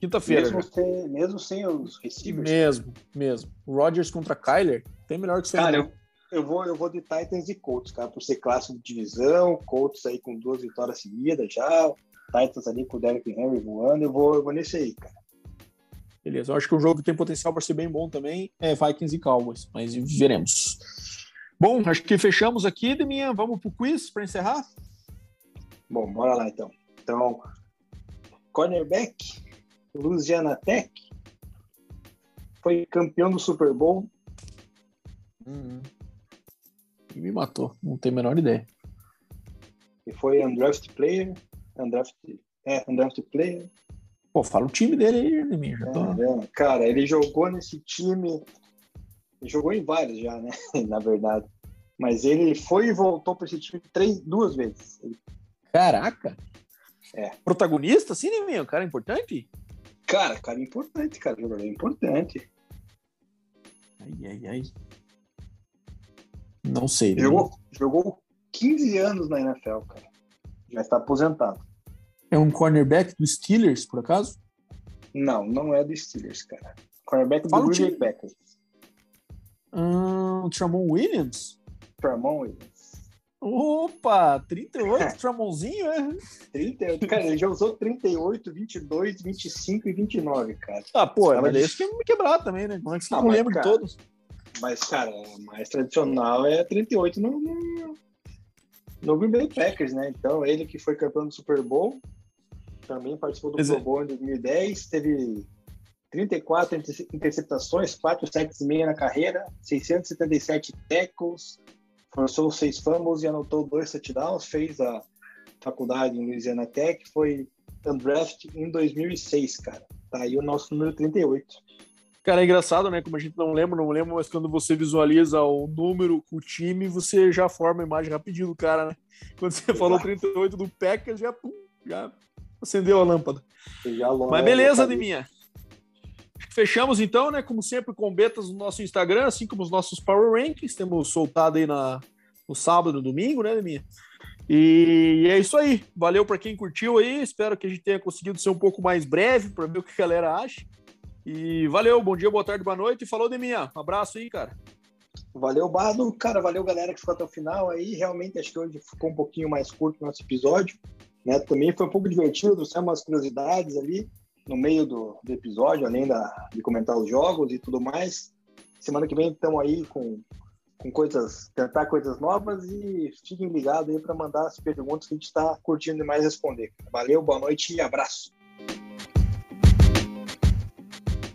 Quinta-feira.
Mesmo, sem, mesmo sem os receivers.
Mesmo, mesmo. Rodgers contra Kyler. Tem melhor que isso
Cara, eu, eu, vou, eu vou de Titans e Colts, cara, por ser clássico de divisão, Colts aí com duas vitórias seguidas já, Titans ali com o Derrick Henry voando, eu vou, eu vou nesse aí, cara.
Beleza, eu acho que um jogo tem potencial para ser bem bom também é Vikings e Cowboys, mas veremos. Bom, acho que fechamos aqui, Deminha. Vamos pro quiz para encerrar?
Bom, bora lá então. Então, cornerback, Louisiana Tech, foi campeão do Super Bowl.
Uhum. E me matou, não tenho a menor ideia.
E foi undrafted player, undrafted, é, undrafted player.
Pô, fala o time dele aí, Deminha. Já tô...
é, cara, ele jogou nesse time ele jogou em vários já, né? Na verdade. Mas ele foi e voltou para esse time três, duas vezes.
Caraca!
É.
Protagonista, assim, né, meu? Cara importante?
Cara, cara importante, cara. Jogador importante.
Ai, ai, ai. Não sei.
Né? Jogou, jogou 15 anos na NFL, cara. Já está aposentado.
É um cornerback do Steelers, por acaso?
Não, não é do Steelers, cara. Cornerback do Green Bay Packers.
Hum, Tramon Williams?
Tramon Williams.
Opa, 38, é. Tramonzinho, é?
38, cara, ele já usou 38, 22, 25 e 29, cara.
Ah, pô, é, mas esse que me quebrar também, né? Como é que você ah, não lembra de todos?
Mas, cara, o mais tradicional é 38 no, no, no Green Bay Packers, né? Então, ele que foi campeão do Super Bowl, também participou do Super Bowl em 2010, teve 34 interceptações, 4 sacks e meia na carreira, 677 tackles, forçou seis fumbles e anotou dois touchdowns, fez a faculdade em Louisiana Tech, foi undrafted em 2006, cara. Tá aí o nosso número 38.
Cara, é engraçado, né? Como a gente não lembra, não lembra, mas quando você visualiza o número, o time, você já forma a imagem rapidinho do cara, né? Quando você Exato. falou 38 do Packers, já, pum, já acendeu a lâmpada. mas beleza, Deminha. Fechamos então, né? Como sempre, com betas no nosso Instagram, assim como os nossos Power Rankings. Temos soltado aí na, no sábado no domingo, né, minha? E é isso aí. Valeu para quem curtiu aí. Espero que a gente tenha conseguido ser um pouco mais breve para ver o que a galera acha. E valeu, bom dia, boa tarde, boa noite. E falou, Deminha. Um abraço aí, cara.
Valeu, Bardo. Cara, valeu, galera que ficou até o final aí. Realmente, acho que hoje ficou um pouquinho mais curto o nosso episódio. Né? Também foi um pouco divertido, trouxemos umas curiosidades ali no meio do, do episódio, além da, de comentar os jogos e tudo mais. Semana que vem estamos aí com, com coisas, tentar coisas novas e fiquem ligados aí para mandar as perguntas que a gente está curtindo demais responder. Valeu, boa noite e abraço.